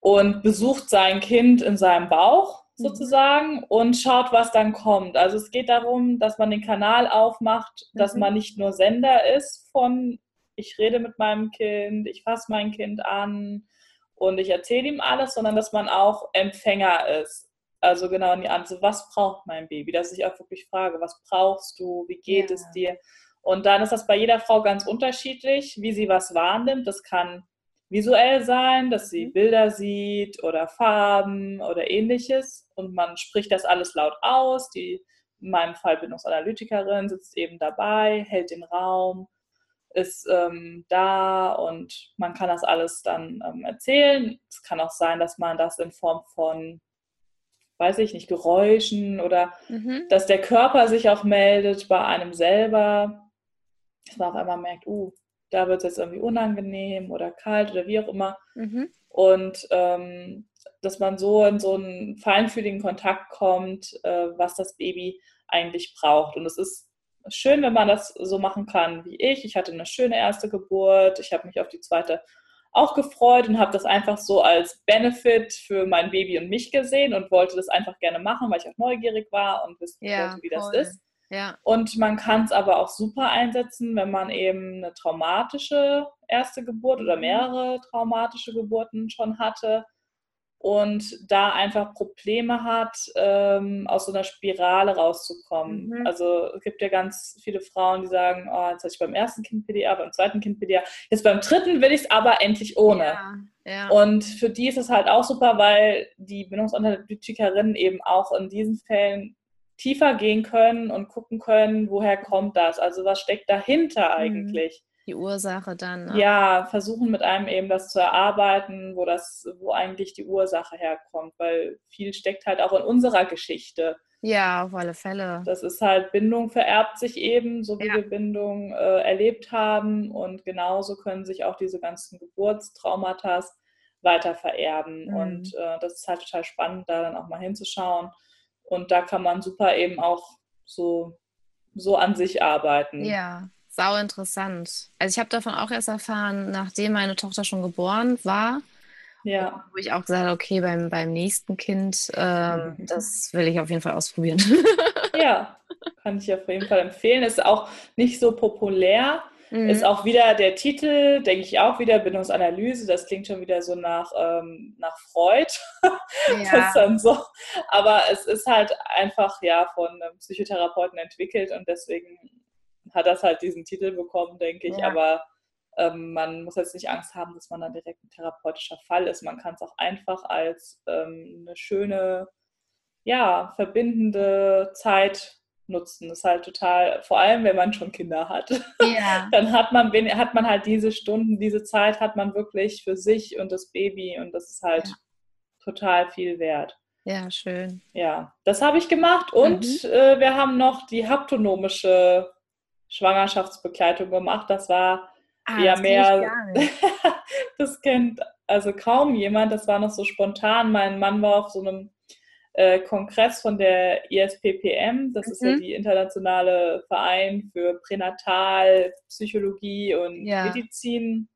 und besucht sein Kind in seinem Bauch mhm. sozusagen und schaut, was dann kommt. Also es geht darum, dass man den Kanal aufmacht, dass mhm. man nicht nur Sender ist von, ich rede mit meinem Kind, ich fasse mein Kind an und ich erzähle ihm alles, sondern dass man auch Empfänger ist. Also genau in die Antwort, was braucht mein Baby? Dass ich auch wirklich frage, was brauchst du? Wie geht ja. es dir? Und dann ist das bei jeder Frau ganz unterschiedlich, wie sie was wahrnimmt. Das kann visuell sein, dass sie mhm. Bilder sieht oder Farben oder ähnliches. Und man spricht das alles laut aus. Die, in meinem Fall Bindungsanalytikerin, sitzt eben dabei, hält den Raum, ist ähm, da und man kann das alles dann ähm, erzählen. Es kann auch sein, dass man das in Form von weiß ich nicht, Geräuschen oder mhm. dass der Körper sich auch meldet bei einem selber, dass man auf einmal merkt, uh, da wird es jetzt irgendwie unangenehm oder kalt oder wie auch immer. Mhm. Und ähm, dass man so in so einen feinfühligen Kontakt kommt, äh, was das Baby eigentlich braucht. Und es ist schön, wenn man das so machen kann wie ich. Ich hatte eine schöne erste Geburt. Ich habe mich auf die zweite auch gefreut und habe das einfach so als Benefit für mein Baby und mich gesehen und wollte das einfach gerne machen, weil ich auch neugierig war und wissen ja, wollte, wie das ist. Ja. Und man kann es aber auch super einsetzen, wenn man eben eine traumatische erste Geburt oder mhm. mehrere traumatische Geburten schon hatte und da einfach Probleme hat, ähm, aus so einer Spirale rauszukommen. Mhm. Also es gibt ja ganz viele Frauen, die sagen, oh, jetzt hatte ich beim ersten Kind PDA, beim zweiten Kind PDA, jetzt beim dritten will ich es aber endlich ohne. Ja, ja. Und für die ist es halt auch super, weil die Bindungsanalytikerinnen eben auch in diesen Fällen tiefer gehen können und gucken können, woher kommt das? Also was steckt dahinter mhm. Die Ursache dann. Ne? Ja, versuchen mit einem eben das zu erarbeiten, wo das, wo eigentlich die Ursache herkommt, weil viel steckt halt auch in unserer Geschichte. Ja, auf alle Fälle. Das ist halt, Bindung vererbt sich eben, so wie ja. wir Bindung äh, erlebt haben. Und genauso können sich auch diese ganzen Geburtstraumata weiter vererben. Mhm. Und äh, das ist halt total spannend, da dann auch mal hinzuschauen. Und da kann man super eben auch so, so an sich arbeiten. Ja, sau interessant. Also ich habe davon auch erst erfahren, nachdem meine Tochter schon geboren war. Ja. Wo ich auch gesagt habe, okay, beim, beim nächsten Kind, ähm, mhm. das will ich auf jeden Fall ausprobieren. ja, kann ich auf jeden Fall empfehlen. Ist auch nicht so populär. Mhm. Ist auch wieder der Titel, denke ich auch wieder, Bindungsanalyse. Das klingt schon wieder so nach, ähm, nach Freud. Ja. so. Aber es ist halt einfach ja von Psychotherapeuten entwickelt und deswegen hat das halt diesen Titel bekommen, denke ich. Ja. Aber ähm, man muss jetzt nicht Angst haben, dass man dann direkt ein therapeutischer Fall ist. Man kann es auch einfach als ähm, eine schöne, ja, verbindende Zeit nutzen. Das ist halt total, vor allem wenn man schon Kinder hat. Ja. Dann hat man, hat man halt diese Stunden, diese Zeit hat man wirklich für sich und das Baby und das ist halt ja. total viel wert. Ja, schön. Ja, das habe ich gemacht und mhm. äh, wir haben noch die haptonomische Schwangerschaftsbegleitung gemacht. Das war ah, ja mehr. das kennt also kaum jemand. Das war noch so spontan. Mein Mann war auf so einem äh, Kongress von der ISPPM. Das mhm. ist ja mhm. die internationale Verein für Pränatalpsychologie und ja. Medizin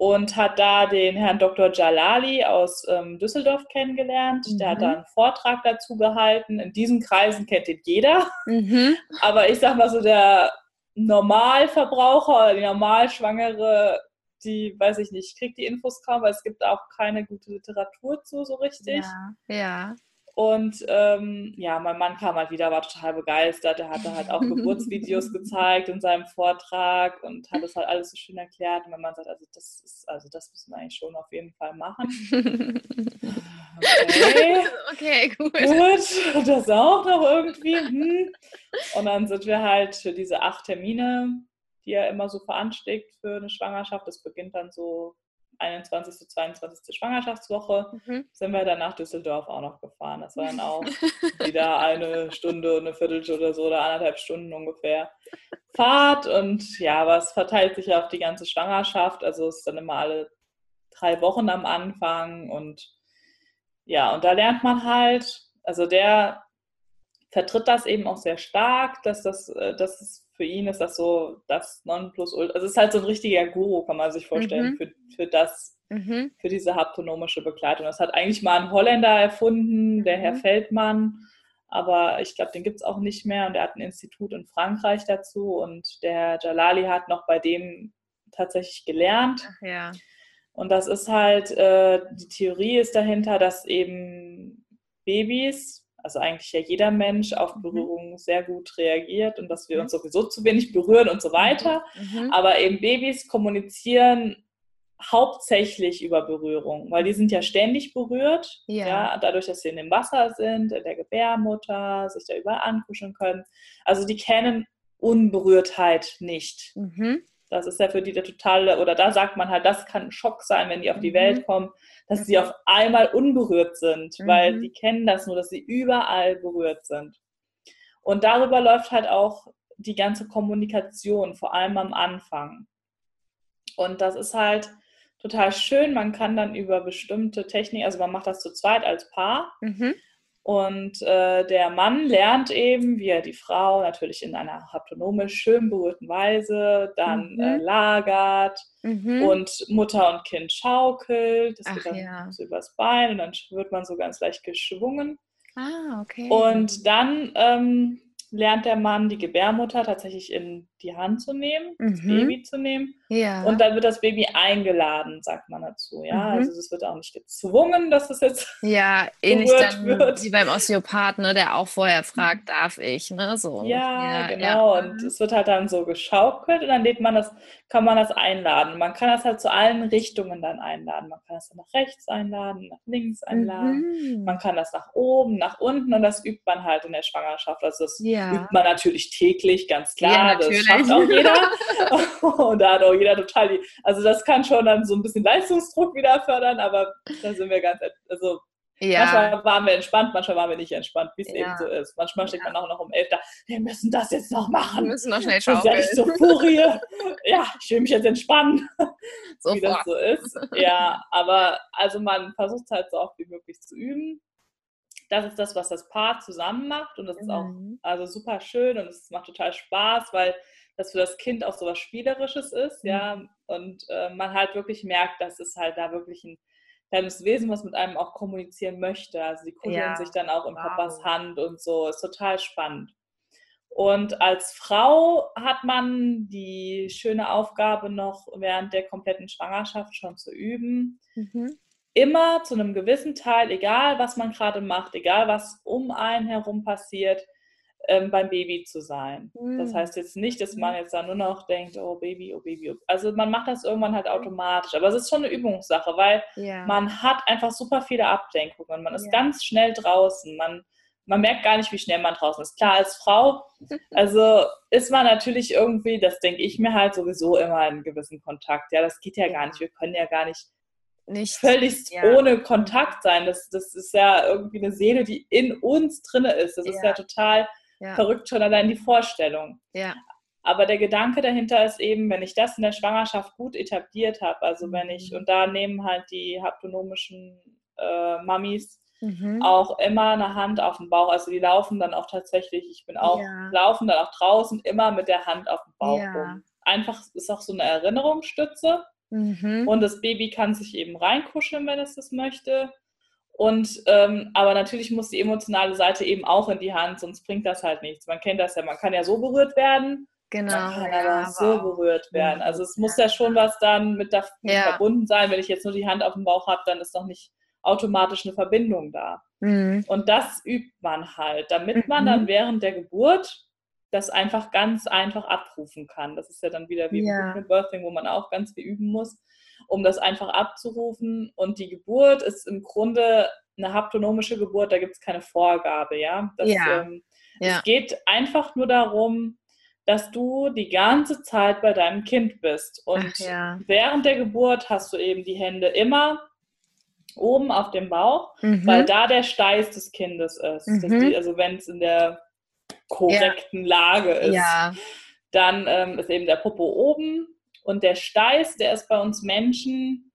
und hat da den Herrn Dr. Jalali aus ähm, Düsseldorf kennengelernt. Mhm. Der hat mhm. da einen Vortrag dazu gehalten. In diesen Kreisen kennt ihn jeder. Mhm. Aber ich sag mal so, der Normalverbraucher oder die Normalschwangere, die, weiß ich nicht, kriegt die Infos kaum, weil es gibt auch keine gute Literatur zu so richtig. Ja, ja. Und ähm, ja, mein Mann kam halt wieder, war total begeistert. Er hatte halt auch Geburtsvideos gezeigt in seinem Vortrag und hat es halt alles so schön erklärt. Und mein Mann sagt, also das ist, also das müssen wir eigentlich schon auf jeden Fall machen. Okay, okay gut. Gut, das auch noch irgendwie. Hm. Und dann sind wir halt für diese acht Termine, die er immer so veranschlägt für eine Schwangerschaft. Das beginnt dann so 21. 22. Schwangerschaftswoche mhm. sind wir dann nach Düsseldorf auch noch gefahren. Das war dann auch wieder eine Stunde und eine Viertelstunde oder so oder anderthalb Stunden ungefähr Fahrt. Und ja, aber es verteilt sich auf die ganze Schwangerschaft. Also es ist dann immer alle drei Wochen am Anfang. Und ja, und da lernt man halt, also der vertritt das eben auch sehr stark, dass das, äh, dass es für ihn ist das so das Nonplusultra. Also es ist halt so ein richtiger Guru, kann man sich vorstellen, mhm. für, für das, mhm. für diese haptonomische Begleitung. Das hat eigentlich mal ein Holländer erfunden, der Herr mhm. Feldmann, aber ich glaube, den gibt es auch nicht mehr und er hat ein Institut in Frankreich dazu und der Herr Jalali hat noch bei dem tatsächlich gelernt. Ach ja. Und das ist halt, äh, die Theorie ist dahinter, dass eben Babys also eigentlich ja jeder Mensch auf mhm. Berührung sehr gut reagiert und dass wir mhm. uns sowieso zu wenig berühren und so mhm. weiter. Mhm. Aber eben Babys kommunizieren hauptsächlich über Berührung, weil die sind ja ständig berührt, ja. ja. dadurch, dass sie in dem Wasser sind, in der Gebärmutter, sich da überall ankuscheln können. Also die kennen Unberührtheit nicht. Mhm. Das ist ja für die der totale, oder da sagt man halt, das kann ein Schock sein, wenn die auf die mhm. Welt kommen, dass sie auf einmal unberührt sind, mhm. weil die kennen das nur, dass sie überall berührt sind. Und darüber läuft halt auch die ganze Kommunikation, vor allem am Anfang. Und das ist halt total schön. Man kann dann über bestimmte Techniken, also man macht das zu zweit als Paar. Mhm. Und äh, der Mann lernt eben, wie er die Frau natürlich in einer haptonomisch schön berührten Weise dann mhm. äh, lagert mhm. und Mutter und Kind schaukelt. Das Ach, geht dann ja. so übers Bein und dann wird man so ganz leicht geschwungen. Ah, okay. Und dann ähm, lernt der Mann die Gebärmutter tatsächlich in die Hand zu nehmen, mhm. das Baby zu nehmen. Ja. Und dann wird das Baby eingeladen, sagt man dazu. Ja, mhm. also es wird auch nicht gezwungen, dass es jetzt ja ähnlich dann wird. wie beim Osteopath, ne, der auch vorher fragt, darf ich, ne, so. Ja, ja genau. Ja. Und es wird halt dann so geschaukelt und dann lädt man das, kann man das einladen. Man kann das halt zu allen Richtungen dann einladen. Man kann das dann nach rechts einladen, nach links einladen. Mhm. Man kann das nach oben, nach unten und das übt man halt in der Schwangerschaft. Also das übt man natürlich täglich, ganz klar. Ja, natürlich schafft auch jeder. und da hat auch jeder total die, also das kann schon dann so ein bisschen Leistungsdruck wieder fördern, aber da sind wir ganz, also ja. Manchmal waren wir entspannt, manchmal waren wir nicht entspannt, wie es ja. eben so ist. Manchmal steht man auch noch um elf da, wir müssen das jetzt noch machen. Wir müssen noch schnell schauen. Das ist ja so Furie. ja, ich will mich jetzt entspannen, Sofort. wie das so ist. Ja, aber also man versucht es halt so oft wie möglich zu üben. Das ist das, was das Paar zusammen macht und das ist auch mhm. also super schön und es macht total Spaß, weil das für das Kind auch so was Spielerisches ist, mhm. ja, und äh, man halt wirklich merkt, dass es halt da wirklich ein kleines Wesen, was mit einem auch kommunizieren möchte. Also die kuscheln ja. sich dann auch in wow. Papas Hand und so, ist total spannend. Und als Frau hat man die schöne Aufgabe noch während der kompletten Schwangerschaft schon zu üben. Mhm. Immer zu einem gewissen Teil, egal was man gerade macht, egal was um einen herum passiert, ähm, beim Baby zu sein. Mhm. Das heißt jetzt nicht, dass man jetzt da nur noch denkt, oh Baby, oh Baby. Oh. Also man macht das irgendwann halt automatisch. Aber es ist schon eine Übungssache, weil ja. man hat einfach super viele Ablenkungen. Man ist ja. ganz schnell draußen. Man, man merkt gar nicht, wie schnell man draußen ist. Klar, als Frau, also ist man natürlich irgendwie, das denke ich mir halt sowieso immer in gewissen Kontakt. Ja, das geht ja gar nicht. Wir können ja gar nicht, nicht völlig ja. ohne Kontakt sein. Das, das ist ja irgendwie eine Seele, die in uns drinne ist. Das ja. ist ja total ja. verrückt schon allein die Vorstellung. Ja. Aber der Gedanke dahinter ist eben, wenn ich das in der Schwangerschaft gut etabliert habe, also wenn ich, mhm. und da nehmen halt die haptonomischen äh, Mamis mhm. auch immer eine Hand auf dem Bauch. Also die laufen dann auch tatsächlich, ich bin auch, laufen dann auch draußen immer mit der Hand auf dem Bauch rum. Einfach ist auch so eine Erinnerungsstütze. Mhm. Und das Baby kann sich eben reinkuscheln, wenn es das möchte. Und ähm, aber natürlich muss die emotionale Seite eben auch in die Hand, sonst bringt das halt nichts. Man kennt das ja, man kann ja so berührt werden. Genau. Man kann ja, aber so berührt werden. Also es muss ja schon was dann mit da ja. verbunden sein. Wenn ich jetzt nur die Hand auf dem Bauch habe, dann ist noch nicht automatisch eine Verbindung da. Mhm. Und das übt man halt, damit man dann mhm. während der Geburt das einfach ganz einfach abrufen kann. Das ist ja dann wieder wie ja. im Birthing, wo man auch ganz viel üben muss, um das einfach abzurufen. Und die Geburt ist im Grunde eine haptonomische Geburt, da gibt es keine Vorgabe, ja. Das, ja. Ähm, ja. Es geht einfach nur darum, dass du die ganze Zeit bei deinem Kind bist. Und ja. während der Geburt hast du eben die Hände immer oben auf dem Bauch, mhm. weil da der Steiß des Kindes ist. Mhm. Die, also wenn es in der korrekten ja. Lage ist, ja. dann ähm, ist eben der Popo oben und der Steiß, der ist bei uns Menschen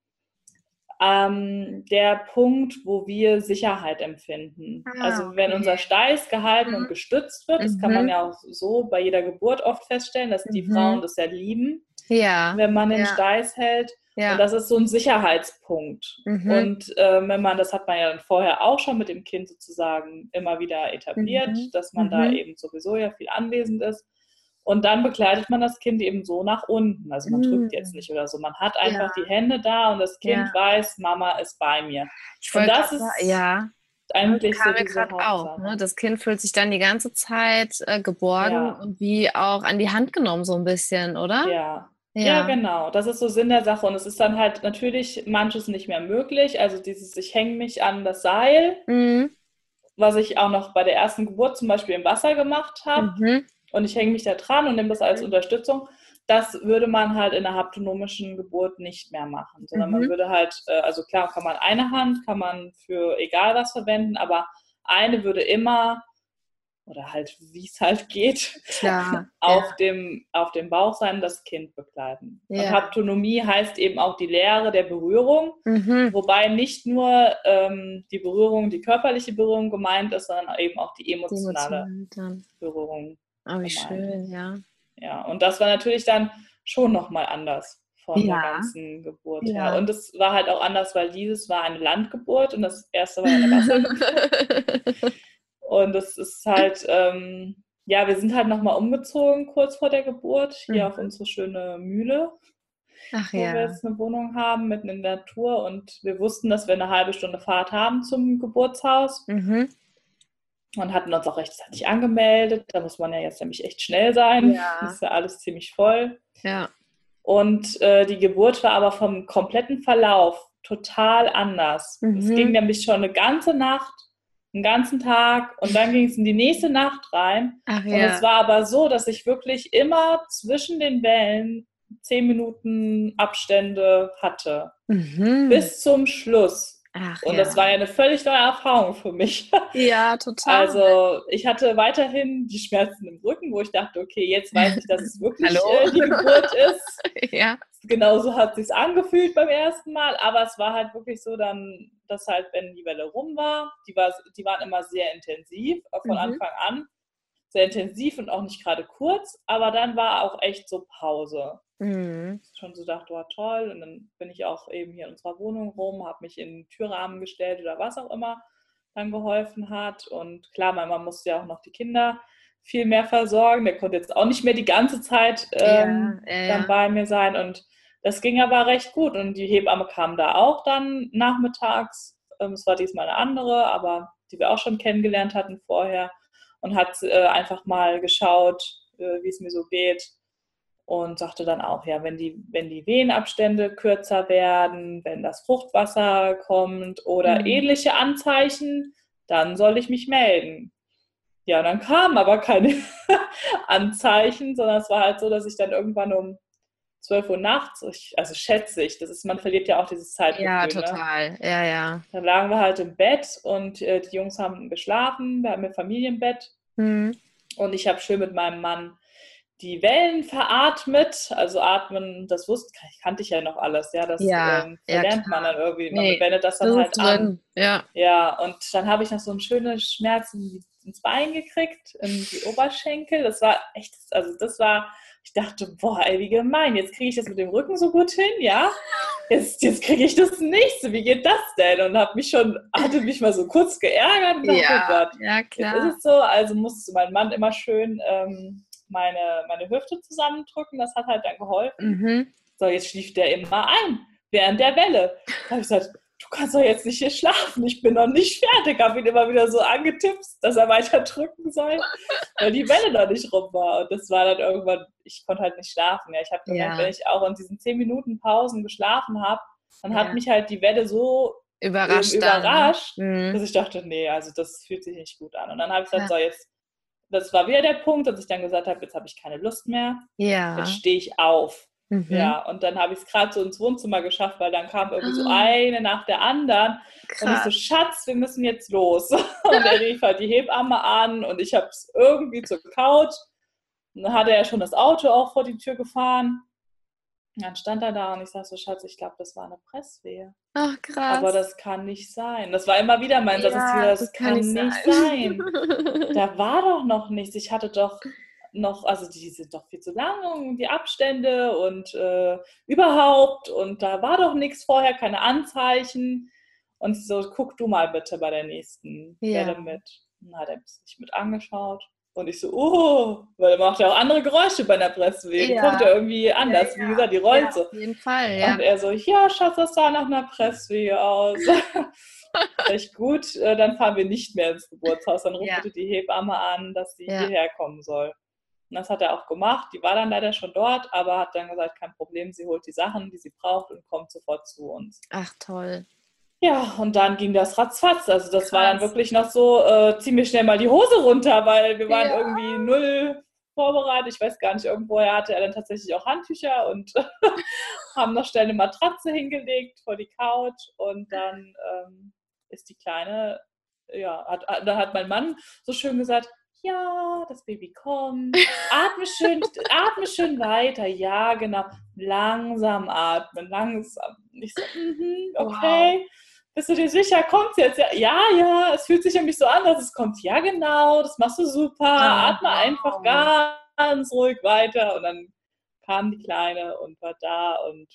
ähm, der Punkt, wo wir Sicherheit empfinden. Ah, also wenn okay. unser Steiß gehalten mhm. und gestützt wird, das kann man mhm. ja auch so bei jeder Geburt oft feststellen, dass die mhm. Frauen das ja lieben, ja. wenn man den ja. Steiß hält. Ja. Und das ist so ein Sicherheitspunkt. Mhm. Und äh, wenn man, das hat man ja dann vorher auch schon mit dem Kind sozusagen immer wieder etabliert, mhm. dass man da mhm. eben sowieso ja viel anwesend ist. Und dann begleitet man das Kind eben so nach unten. Also man drückt jetzt mhm. nicht oder so. Man hat einfach ja. die Hände da und das Kind ja. weiß, Mama ist bei mir. Ich und das ist ja. eigentlich kam so mir gerade auch. Ne? Das Kind fühlt sich dann die ganze Zeit äh, geborgen und wie auch an die Hand genommen so ein bisschen, oder? Ja. Ja. ja. genau. Das ist so Sinn der Sache. Und es ist dann halt natürlich manches nicht mehr möglich. Also dieses, ich hänge mich an das Seil, mhm. was ich auch noch bei der ersten Geburt zum Beispiel im Wasser gemacht habe. Mhm und ich hänge mich da dran und nehme das als Unterstützung. Das würde man halt in der haptonomischen Geburt nicht mehr machen, sondern mhm. man würde halt, äh, also klar kann man eine Hand, kann man für egal was verwenden, aber eine würde immer oder halt wie es halt geht, Klar, auf, ja. dem, auf dem Bauch sein, das Kind begleiten. Ja. Und Haptonomie heißt eben auch die Lehre der Berührung, mhm. wobei nicht nur ähm, die Berührung, die körperliche Berührung gemeint ist, sondern eben auch die emotionale die Berührung. Oh, wie schön, ja. Ja, und das war natürlich dann schon nochmal anders von ja. der ganzen Geburt ja. her. Und es war halt auch anders, weil dieses war eine Landgeburt und das erste war eine Wassergeburt. und es ist halt, ähm, ja, wir sind halt nochmal umgezogen kurz vor der Geburt, hier mhm. auf unsere schöne Mühle. Ach, wo ja. wir jetzt eine Wohnung haben, mitten in der Natur. Und wir wussten, dass wir eine halbe Stunde Fahrt haben zum Geburtshaus. Mhm und hatten uns auch rechtzeitig angemeldet. Da muss man ja jetzt nämlich echt schnell sein. Ja. Das ist ja alles ziemlich voll. Ja. Und äh, die Geburt war aber vom kompletten Verlauf total anders. Mhm. Es ging nämlich schon eine ganze Nacht, einen ganzen Tag und dann ging es in die nächste Nacht rein. Ach, ja. Und es war aber so, dass ich wirklich immer zwischen den Wellen zehn Minuten Abstände hatte. Mhm. Bis zum Schluss. Ach, und ja. das war ja eine völlig neue Erfahrung für mich. Ja, total. Also ich hatte weiterhin die Schmerzen im Rücken, wo ich dachte, okay, jetzt weiß ich, dass es wirklich äh, die Geburt ist. ja. Genauso hat es sich angefühlt beim ersten Mal, aber es war halt wirklich so dann, dass halt, wenn die Welle rum war, die, war, die waren immer sehr intensiv, von mhm. Anfang an. Sehr intensiv und auch nicht gerade kurz, aber dann war auch echt so Pause. Mhm. Schon so dachte, war toll. Und dann bin ich auch eben hier in unserer Wohnung rum, habe mich in den Türrahmen gestellt oder was auch immer dann geholfen hat. Und klar, mein Mann musste ja auch noch die Kinder viel mehr versorgen. Der konnte jetzt auch nicht mehr die ganze Zeit ähm, ja, ja, dann bei mir sein. Und das ging aber recht gut. Und die Hebamme kam da auch dann nachmittags. Ähm, es war diesmal eine andere, aber die wir auch schon kennengelernt hatten vorher. Und hat äh, einfach mal geschaut, äh, wie es mir so geht und sagte dann auch, ja, wenn die, wenn die Wehenabstände kürzer werden, wenn das Fruchtwasser kommt oder mhm. ähnliche Anzeichen, dann soll ich mich melden. ja, dann kamen aber keine Anzeichen, sondern es war halt so, dass ich dann irgendwann um 12 Uhr nachts, ich, also schätze ich, das ist, man verliert ja auch dieses Zeitgefühl. Ja, ne? total. Ne? Ja, ja. Dann lagen wir halt im Bett und äh, die Jungs haben geschlafen, wir haben ein Familienbett. Mhm. Und ich habe schön mit meinem Mann die Wellen veratmet, also atmen, das wusste, kannte ich ja noch alles, ja, das ja, ähm, verlernt ja, man dann irgendwie, man nee, wendet das dann halt an. Ja. ja, und dann habe ich noch so einen schönen Schmerz ins Bein gekriegt, in die Oberschenkel, das war echt, also das war, ich dachte, boah, ey, wie gemein, jetzt kriege ich das mit dem Rücken so gut hin, ja, jetzt, jetzt kriege ich das nicht, wie geht das denn? Und habe mich schon, hatte mich mal so kurz geärgert und dachte, ja, oh ja, klar. Jetzt ist es so, also musste mein Mann immer schön ähm, meine, meine Hüfte zusammendrücken. Das hat halt dann geholfen. Mhm. So, jetzt schlief der immer ein während der Welle. Da habe ich gesagt, du kannst doch jetzt nicht hier schlafen, ich bin noch nicht fertig. Habe ihn immer wieder so angetippt, dass er weiter drücken soll, weil die Welle noch nicht rum war. Und das war dann irgendwann, ich konnte halt nicht schlafen. Ja, ich habe gemerkt, ja. wenn ich auch in diesen 10 Minuten Pausen geschlafen habe, dann ja. hat mich halt die Welle so überrascht, überrascht mhm. dass ich dachte, nee, also das fühlt sich nicht gut an. Und dann habe ich gesagt, ja. so jetzt das war wieder der Punkt, dass ich dann gesagt habe, jetzt habe ich keine Lust mehr. Ja. Jetzt stehe ich auf. Mhm. Ja, und dann habe ich es gerade so ins Wohnzimmer geschafft, weil dann kam irgendwie so ah. eine nach der anderen. Krass. Und ich so, Schatz, wir müssen jetzt los. Und er rief halt die Hebamme an und ich habe es irgendwie zur Couch. Und dann hat er ja schon das Auto auch vor die Tür gefahren. Und dann stand er da und ich sag so, Schatz, ich glaube, das war eine Presswehe. Ach, krass. Aber das kann nicht sein. Das war immer wieder mein Satz, ja, das, das, kann, kann nicht sein. sein. da war doch noch nichts. Ich hatte doch noch, also die sind doch viel zu lang, die Abstände und äh, überhaupt. Und da war doch nichts vorher, keine Anzeichen. Und so, guck du mal bitte bei der nächsten ja. Welle mit. Und hat er sich mit angeschaut. Und ich so, oh, weil er macht ja auch andere Geräusche bei der Presswehe. Ja. Kommt ja irgendwie anders. Ja, ja. Wie gesagt, die rollt so. Auf jeden Fall, ja. Und er so, ja, Schatz, das sah nach einer Presswehe aus. Echt gut, äh, dann fahren wir nicht mehr ins Geburtshaus. Dann ruft bitte die Hebamme an, dass sie hierher kommen soll. Und das hat er auch gemacht. Die war dann leider schon dort, aber hat dann gesagt, kein Problem, sie holt die Sachen, die sie braucht und kommt sofort zu uns. Ach toll. Ja, und dann ging das ratzfatz. Also das Krass. war dann wirklich noch so, äh, ziemlich schnell mal die Hose runter, weil wir waren ja. irgendwie null vorbereitet. Ich weiß gar nicht, irgendwoher hatte er dann tatsächlich auch Handtücher und haben noch schnell eine Matratze hingelegt vor die Couch und dann ähm, ist die Kleine, ja, hat, da hat mein Mann so schön gesagt, ja, das Baby kommt, atme schön, atme schön weiter, ja, genau, langsam atmen, langsam. Ich so, mm okay. Wow bist du dir sicher, kommt es jetzt? Ja, ja, ja, es fühlt sich nämlich so an, dass es kommt. Ja, genau, das machst du super. Ah, Atme wow. einfach ganz ruhig weiter. Und dann kam die Kleine und war da und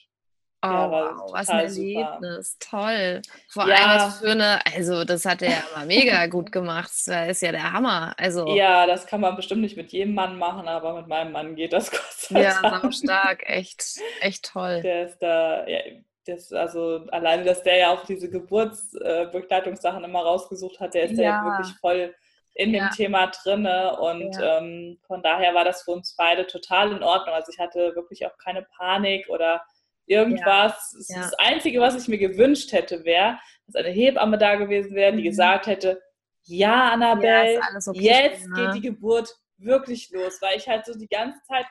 Oh, ja, wow, was ein Erlebnis. Super. Toll. Vor ja. allem für eine, also das hat er ja immer mega gut gemacht. Das ist ja der Hammer. Also, ja, das kann man bestimmt nicht mit jedem Mann machen, aber mit meinem Mann geht das Gott sei Ja, sau stark. Echt, echt toll. Der ist da, ja, das, also alleine, dass der ja auch diese Geburtsbegleitungssachen immer rausgesucht hat, der ist ja, ja wirklich voll in ja. dem Thema drinne und ja. ähm, von daher war das für uns beide total in Ordnung. Also ich hatte wirklich auch keine Panik oder irgendwas. Das Einzige, was ich mir gewünscht hätte, wäre, dass eine Hebamme da gewesen wäre, die mhm. gesagt hätte, ja, Annabelle, okay, jetzt ne? geht die Geburt wirklich los, weil ich halt so die ganze Zeit,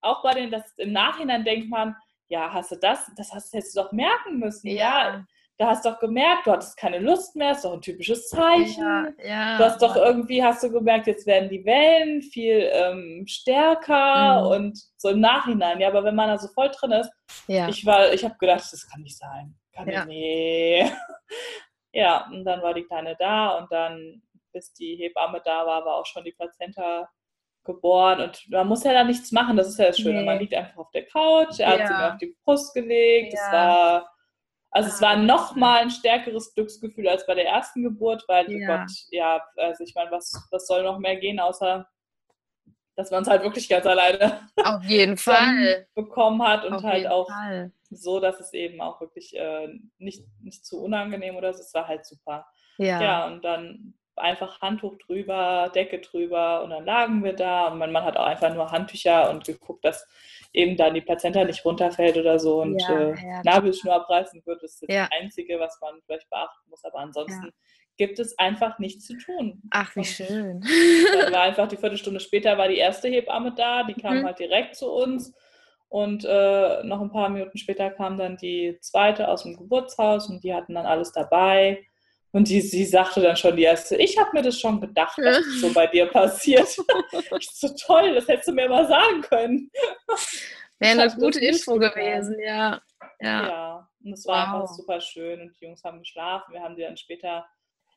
auch bei den, das im Nachhinein denkt man, ja, hast du das, das hast, hättest du doch merken müssen, ja. ja. Da hast du doch gemerkt, du hattest keine Lust mehr, ist doch ein typisches Zeichen. Ja, ja. Du hast doch irgendwie, hast du gemerkt, jetzt werden die Wellen viel ähm, stärker mhm. und so im Nachhinein. Ja, aber wenn man da so voll drin ist, ja. ich war, ich habe gedacht, das kann nicht sein. Kann ja. nee. ja, und dann war die Kleine da und dann, bis die Hebamme da war, war auch schon die Plazenta geboren und man muss ja da nichts machen, das ist ja das Schöne. Nee. Man liegt einfach auf der Couch, er ja. hat sie mir auf die Brust gelegt, ja. es war, also es war nochmal ein stärkeres Glücksgefühl als bei der ersten Geburt, weil, oh ja. Gott, ja, also ich meine, was, was soll noch mehr gehen, außer dass man es halt wirklich ganz alleine auf jeden Fall bekommen hat und auf halt auch Fall. so, dass es eben auch wirklich äh, nicht, nicht zu unangenehm oder so, es war halt super. Ja. ja, und dann einfach Handtuch drüber, Decke drüber und dann lagen wir da und mein Mann hat auch einfach nur Handtücher und geguckt, dass eben dann die Plazenta nicht runterfällt oder so und ja, äh, ja, Nabelschnur abreißen wird. Das ist ja. das Einzige, was man vielleicht beachten muss, aber ansonsten gibt es einfach nichts zu tun. Ach, wie und schön. Dann war einfach die Viertelstunde später war die erste Hebamme da, die kam mhm. halt direkt zu uns und äh, noch ein paar Minuten später kam dann die zweite aus dem Geburtshaus und die hatten dann alles dabei. Und die, sie sagte dann schon die erste, ich habe mir das schon gedacht, dass das so bei dir passiert. ich so toll, das hättest du mir mal sagen können. Wäre eine gute Info gewesen, ja. Ja, ja. und es war wow. einfach super schön und die Jungs haben geschlafen. Wir haben die dann später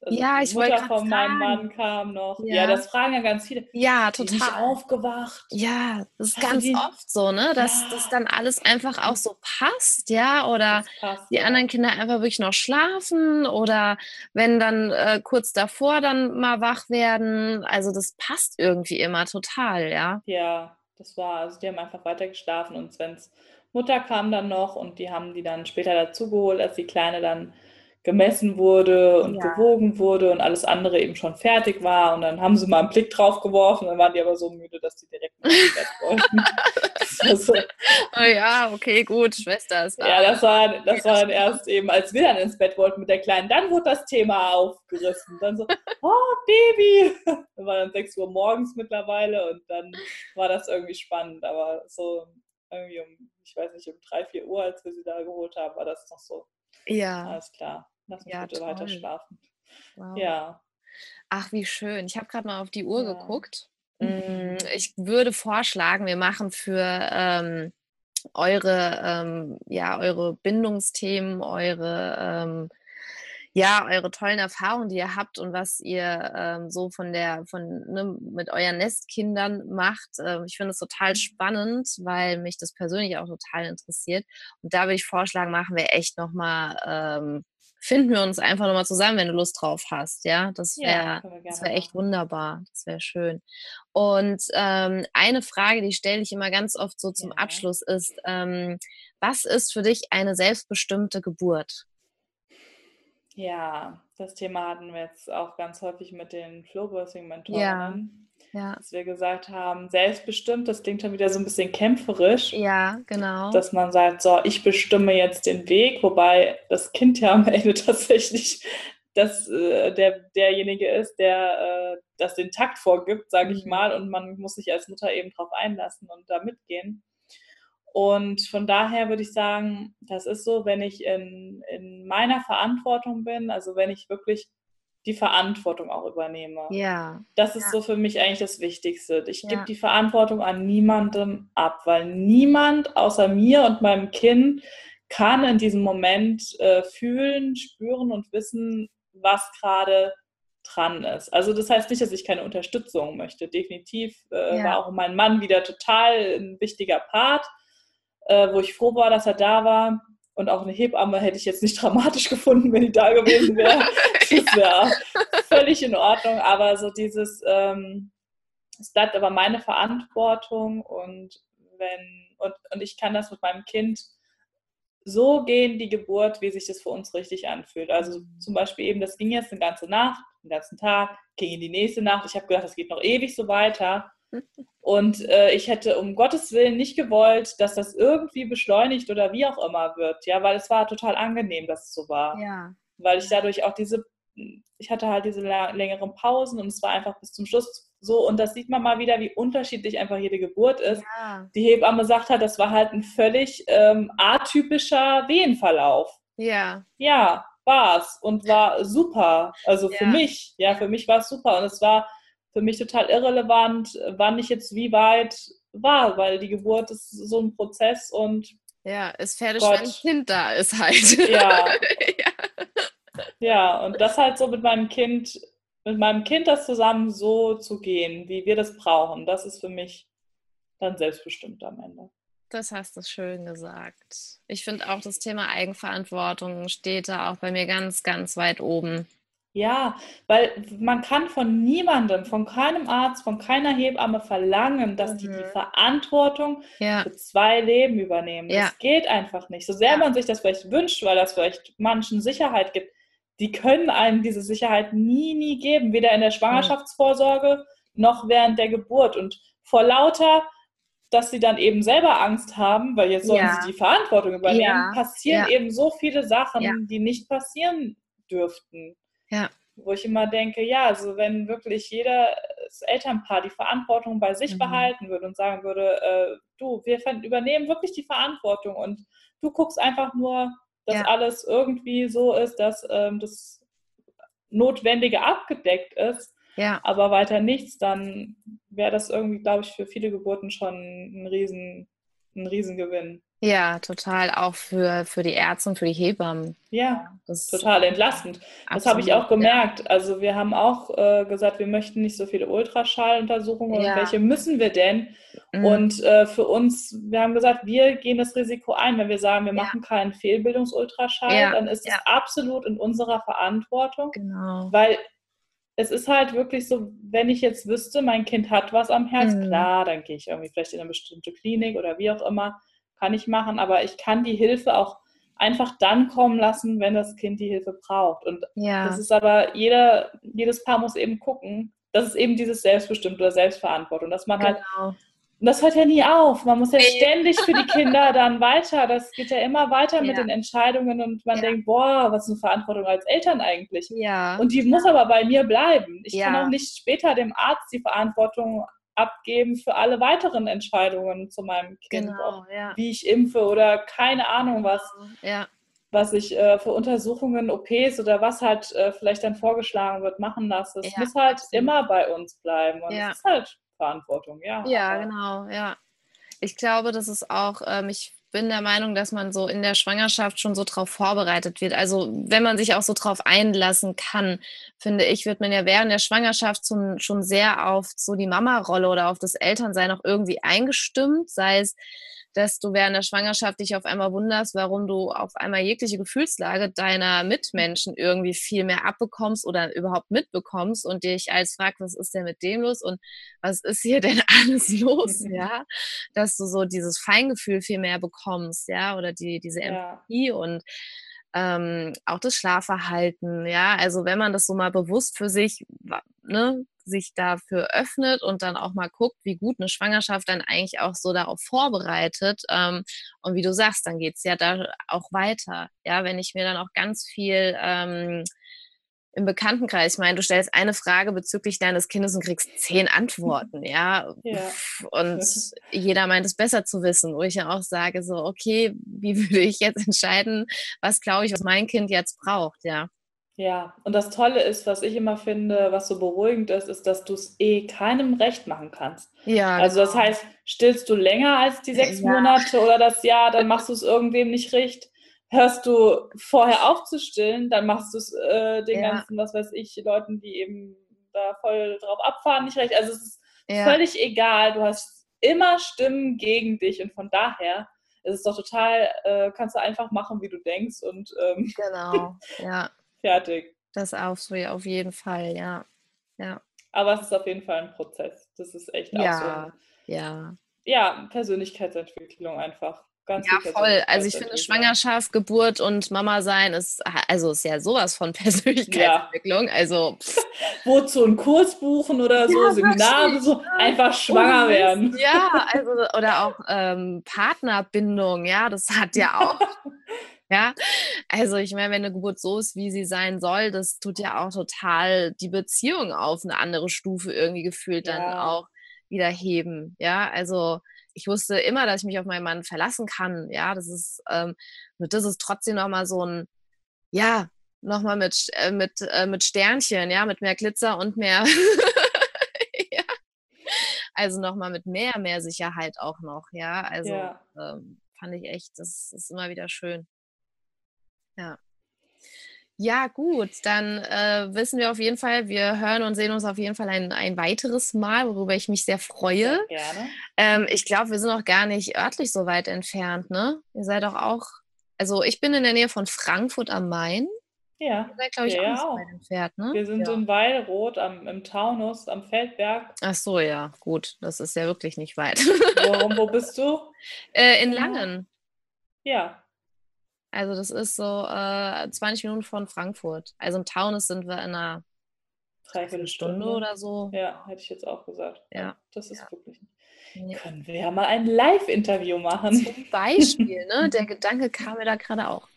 also ja, ich wollte von meinem Mann kam noch. Ja. ja. das fragen ja ganz viele. Ja, total. Die aufgewacht. Ja, das ist Hast ganz oft so, ne? Dass ja. das dann alles einfach auch so passt, ja? Oder passt, die ja. anderen Kinder einfach wirklich noch schlafen oder wenn dann äh, kurz davor dann mal wach werden. Also das passt irgendwie immer total, ja. Ja, das war, also die haben einfach weiter geschlafen und Svens Mutter kam dann noch und die haben die dann später dazugeholt, als die Kleine dann gemessen wurde und ja. gewogen wurde und alles andere eben schon fertig war. Und dann haben sie mal einen Blick drauf geworfen, dann waren die aber so müde, dass die direkt ins Bett wollten. so. Oh ja, okay, gut, Schwester ist da. Ja, das war, das war dann erst eben, als wir dann ins Bett wollten mit der Kleinen, dann wurde das Thema aufgerissen. Dann so, oh, Baby! Dann war dann 6 Uhr morgens mittlerweile und dann war das irgendwie spannend. Aber so irgendwie um, ich weiß nicht, um 3, 4 Uhr, als wir sie da geholt haben, war das noch so. Ja. Alles klar. Lass mich ja, bitte toll. weiter schlafen. Wow. Ja. Ach, wie schön. Ich habe gerade mal auf die Uhr ja. geguckt. Mhm. Ich würde vorschlagen, wir machen für ähm, eure, ähm, ja, eure Bindungsthemen, eure ähm, ja, eure tollen Erfahrungen, die ihr habt und was ihr ähm, so von der, von, ne, mit euren Nestkindern macht. Ähm, ich finde es total spannend, weil mich das persönlich auch total interessiert. Und da würde ich vorschlagen, machen wir echt nochmal ähm, finden wir uns einfach nochmal zusammen, wenn du Lust drauf hast. Ja, das wäre ja, wär echt wunderbar. Das wäre schön. Und ähm, eine Frage, die stelle ich immer ganz oft so zum ja. Abschluss, ist, ähm, was ist für dich eine selbstbestimmte Geburt? Ja, das Thema hatten wir jetzt auch ganz häufig mit den Flowbirthing-Mentoren. Ja. Ja. Dass wir gesagt haben, selbstbestimmt, das klingt dann wieder so ein bisschen kämpferisch. Ja, genau. Dass man sagt, so, ich bestimme jetzt den Weg, wobei das Kind ja am Ende tatsächlich das, äh, der, derjenige ist, der äh, das den Takt vorgibt, sage ich mhm. mal, und man muss sich als Mutter eben drauf einlassen und da mitgehen. Und von daher würde ich sagen, das ist so, wenn ich in, in meiner Verantwortung bin, also wenn ich wirklich die Verantwortung auch übernehme. Ja. Das ist ja. so für mich eigentlich das Wichtigste. Ich ja. gebe die Verantwortung an niemandem ab, weil niemand außer mir und meinem Kind kann in diesem Moment äh, fühlen, spüren und wissen, was gerade dran ist. Also das heißt nicht, dass ich keine Unterstützung möchte. Definitiv äh, ja. war auch mein Mann wieder total ein wichtiger Part, äh, wo ich froh war, dass er da war. Und auch eine Hebamme hätte ich jetzt nicht dramatisch gefunden, wenn die da gewesen wäre. Das wäre völlig in Ordnung. Aber so dieses, ähm, es bleibt aber meine Verantwortung und wenn, und, und ich kann das mit meinem Kind so gehen, die Geburt, wie sich das für uns richtig anfühlt. Also zum Beispiel eben, das ging jetzt eine ganze Nacht, den ganzen Tag, ging in die nächste Nacht. Ich habe gedacht, das geht noch ewig so weiter. Und äh, ich hätte um Gottes Willen nicht gewollt, dass das irgendwie beschleunigt oder wie auch immer wird, ja, weil es war total angenehm, dass es so war. Ja. Weil ich dadurch auch diese, ich hatte halt diese längeren Pausen und es war einfach bis zum Schluss so. Und das sieht man mal wieder, wie unterschiedlich einfach jede Geburt ist. Ja. Die Hebamme sagt halt, das war halt ein völlig ähm, atypischer Wehenverlauf. Ja. Ja, war es und war super. Also ja. für mich, ja, für mich war es super. Und es war für mich total irrelevant, wann ich jetzt wie weit war, weil die Geburt ist so ein Prozess und ja, ist fertig, Gott. wenn ein Kind da ist halt. Ja. ja. ja, und das halt so mit meinem Kind, mit meinem Kind das zusammen so zu gehen, wie wir das brauchen, das ist für mich dann selbstbestimmt am Ende. Das hast du schön gesagt. Ich finde auch das Thema Eigenverantwortung steht da auch bei mir ganz, ganz weit oben. Ja, weil man kann von niemandem, von keinem Arzt, von keiner Hebamme verlangen, dass mhm. die die mhm. Verantwortung ja. für zwei Leben übernehmen. Ja. Das geht einfach nicht. So sehr ja. man sich das vielleicht wünscht, weil das vielleicht manchen Sicherheit gibt, die können einem diese Sicherheit nie, nie geben, weder in der Schwangerschaftsvorsorge noch während der Geburt. Und vor lauter, dass sie dann eben selber Angst haben, weil jetzt sollen sie die Verantwortung übernehmen, passieren eben so viele Sachen, die nicht passieren dürften. Ja. Wo ich immer denke, ja, also wenn wirklich jedes Elternpaar die Verantwortung bei sich mhm. behalten würde und sagen würde, äh, du, wir übernehmen wirklich die Verantwortung und du guckst einfach nur, dass ja. alles irgendwie so ist, dass ähm, das Notwendige abgedeckt ist, ja. aber weiter nichts, dann wäre das irgendwie, glaube ich, für viele Geburten schon ein Riesen, ein Riesengewinn. Ja, total. Auch für, für die Ärzte und für die Hebammen. Ja, das total entlastend. Das habe ich auch gemerkt. Ja. Also wir haben auch äh, gesagt, wir möchten nicht so viele Ultraschalluntersuchungen. Ja. Welche müssen wir denn? Mhm. Und äh, für uns, wir haben gesagt, wir gehen das Risiko ein. Wenn wir sagen, wir ja. machen keinen Fehlbildungsultraschall, dann ist es absolut in unserer Verantwortung. Genau. Weil es ist halt wirklich so, wenn ich jetzt wüsste, mein Kind hat was am Herz, mhm. klar, dann gehe ich irgendwie vielleicht in eine bestimmte Klinik oder wie auch immer kann ich machen, aber ich kann die Hilfe auch einfach dann kommen lassen, wenn das Kind die Hilfe braucht. Und ja. das ist aber, jeder, jedes Paar muss eben gucken, das ist eben dieses Selbstbestimmt oder Selbstverantwortung, dass man halt genau. halt, das hört ja nie auf, man muss ja nee. ständig für die Kinder dann weiter, das geht ja immer weiter ja. mit den Entscheidungen und man ja. denkt, boah, was ist eine Verantwortung als Eltern eigentlich? Ja. Und die muss aber bei mir bleiben. Ich kann auch nicht später dem Arzt die Verantwortung abgeben für alle weiteren Entscheidungen zu meinem Kind. Genau, ja. Wie ich impfe oder keine Ahnung was. Ja. Was ich äh, für Untersuchungen, OPs oder was halt äh, vielleicht dann vorgeschlagen wird, machen lasse. Es ja, muss halt absolut. immer bei uns bleiben. Und es ist halt Verantwortung, ja. Ja, genau, ja. Ich glaube, das ist auch, ähm, ich bin der Meinung, dass man so in der Schwangerschaft schon so drauf vorbereitet wird. Also wenn man sich auch so drauf einlassen kann, finde ich, wird man ja während der Schwangerschaft schon, schon sehr auf so die Mama-Rolle oder auf das Elternsein auch irgendwie eingestimmt, sei es dass du während der Schwangerschaft dich auf einmal wunderst, warum du auf einmal jegliche Gefühlslage deiner Mitmenschen irgendwie viel mehr abbekommst oder überhaupt mitbekommst und dich als fragst, was ist denn mit dem los und was ist hier denn alles los, ja, dass du so dieses Feingefühl viel mehr bekommst, ja, oder die, diese Empathie ja. und ähm, auch das Schlafverhalten, ja, also wenn man das so mal bewusst für sich, ne, sich dafür öffnet und dann auch mal guckt, wie gut eine Schwangerschaft dann eigentlich auch so darauf vorbereitet. Ähm, und wie du sagst, dann geht es ja da auch weiter. Ja, wenn ich mir dann auch ganz viel ähm, im Bekanntenkreis, ich meine, du stellst eine Frage bezüglich deines Kindes und kriegst zehn Antworten, ja. ja. Und jeder meint es besser zu wissen, wo ich ja auch sage, so, okay, wie würde ich jetzt entscheiden, was glaube ich, was mein Kind jetzt braucht, ja. Ja, und das Tolle ist, was ich immer finde, was so beruhigend ist, ist, dass du es eh keinem recht machen kannst. Ja. Also das genau. heißt, stillst du länger als die sechs ja. Monate oder das Jahr, dann machst du es irgendwem nicht recht. Hörst du vorher auf zu stillen, dann machst du es äh, den ja. ganzen, was weiß ich, Leuten, die eben da voll drauf abfahren, nicht recht. Also es ist ja. völlig egal. Du hast immer Stimmen gegen dich und von daher ist es doch total, äh, kannst du einfach machen, wie du denkst und ähm, genau, ja. Fertig. Das auch so, ja, auf jeden Fall, ja. ja. Aber es ist auf jeden Fall ein Prozess. Das ist echt auch ja, so. Ein, ja. Ja, Persönlichkeitsentwicklung einfach. Ganz ja, voll. Also ich finde Schwangerschaft, Geburt und Mama sein ist, also ist ja sowas von Persönlichkeitsentwicklung. Ja. Also wozu einen Kurs buchen oder so, ja, Seminare, so einfach schwanger oh, werden. Ja, also oder auch ähm, Partnerbindung, ja, das hat ja auch Ja, also ich meine, wenn eine Geburt so ist, wie sie sein soll, das tut ja auch total die Beziehung auf eine andere Stufe irgendwie gefühlt ja. dann auch wieder heben. Ja, also ich wusste immer, dass ich mich auf meinen Mann verlassen kann. Ja, das ist, ähm, das ist trotzdem nochmal so ein, ja, nochmal mit, äh, mit, äh, mit Sternchen, ja, mit mehr Glitzer und mehr, ja. also nochmal mit mehr, mehr Sicherheit auch noch, ja. Also ja. Ähm, fand ich echt, das ist immer wieder schön. Ja. Ja, gut, dann äh, wissen wir auf jeden Fall, wir hören und sehen uns auf jeden Fall ein, ein weiteres Mal, worüber ich mich sehr freue. Sehr gerne. Ähm, ich glaube, wir sind auch gar nicht örtlich so weit entfernt, ne? Ihr seid doch auch, also ich bin in der Nähe von Frankfurt am Main. Ja. Ihr seid, glaube ich, ja, auch, auch. weit entfernt, ne? Wir sind ja. in Weilroth am, im Taunus, am Feldberg. Ach so, ja, gut, das ist ja wirklich nicht weit. Warum, wo bist du? Äh, in Langen. Ja, Also das ist so äh, 20 Minuten von Frankfurt. Also im Taunus sind wir in einer Dreiviertelstunde oder so. Ja, hätte ich jetzt auch gesagt. Ja. Das ist ja. wirklich. Ja. Können wir ja mal ein Live-Interview machen. Zum Beispiel, ne? Der Gedanke kam mir da gerade auch.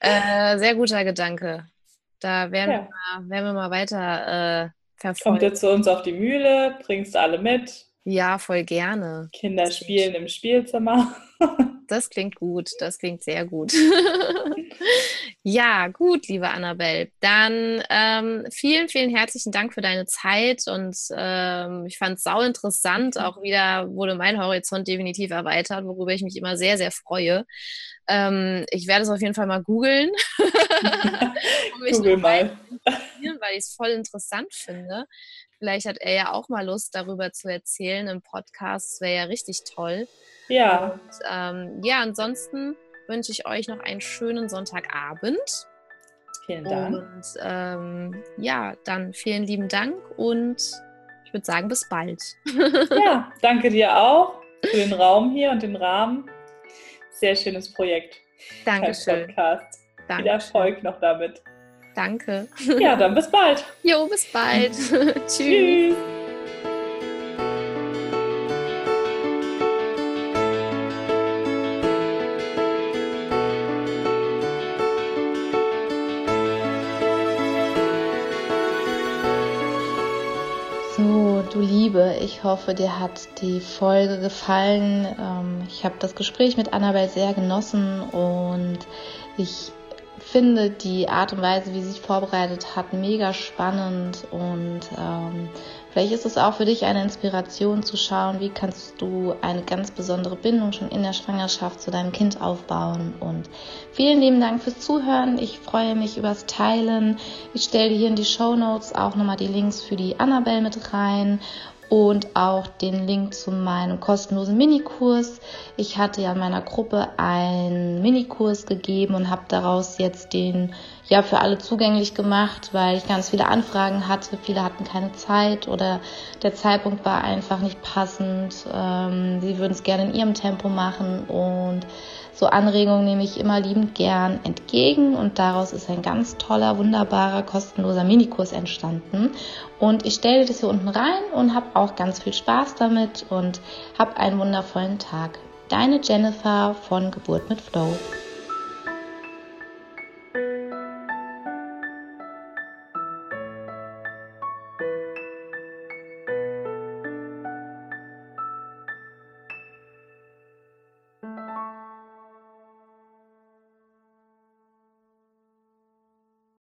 Äh, sehr guter Gedanke. Da werden, ja. wir, mal, werden wir mal weiter äh, verfolgen. Kommt ihr zu uns auf die Mühle, bringst alle mit. Ja, voll gerne. Kinder spielen im Spielzimmer. Das klingt gut, das klingt sehr gut. ja, gut, liebe Annabelle. Dann ähm, vielen, vielen herzlichen Dank für deine Zeit und ähm, ich fand es sau interessant. Auch wieder wurde mein Horizont definitiv erweitert, worüber ich mich immer sehr, sehr freue. Ähm, ich werde es auf jeden Fall mal googeln. Google mal. Weil ich es voll interessant finde. Vielleicht hat er ja auch mal Lust, darüber zu erzählen im Podcast. Das wäre ja richtig toll. Ja. Und, ähm, ja, ansonsten wünsche ich euch noch einen schönen Sonntagabend. Vielen Dank. Und ähm, ja, dann vielen lieben Dank und ich würde sagen, bis bald. ja, danke dir auch für den Raum hier und den Rahmen. Sehr schönes Projekt. Dankeschön. Podcast. Dankeschön. Viel Erfolg noch damit. Danke. Ja, dann bis bald. Jo, bis bald. Tschüss. Tschüss. Hoffe, dir hat die Folge gefallen. Ähm, ich habe das Gespräch mit Annabelle sehr genossen und ich finde die Art und Weise, wie sie sich vorbereitet hat, mega spannend und ähm, vielleicht ist es auch für dich eine Inspiration zu schauen, wie kannst du eine ganz besondere Bindung schon in der Schwangerschaft zu deinem Kind aufbauen. Und vielen lieben Dank fürs Zuhören. Ich freue mich übers Teilen. Ich stelle dir hier in die Show Notes auch nochmal die Links für die Annabelle mit rein und auch den Link zu meinem kostenlosen Minikurs. Ich hatte ja in meiner Gruppe einen Minikurs gegeben und habe daraus jetzt den ja für alle zugänglich gemacht, weil ich ganz viele Anfragen hatte. Viele hatten keine Zeit oder der Zeitpunkt war einfach nicht passend. Ähm, sie würden es gerne in ihrem Tempo machen und so Anregungen nehme ich immer liebend gern entgegen und daraus ist ein ganz toller, wunderbarer, kostenloser Minikurs entstanden. Und ich stelle das hier unten rein und habe auch ganz viel Spaß damit und habe einen wundervollen Tag. Deine Jennifer von Geburt mit Flow.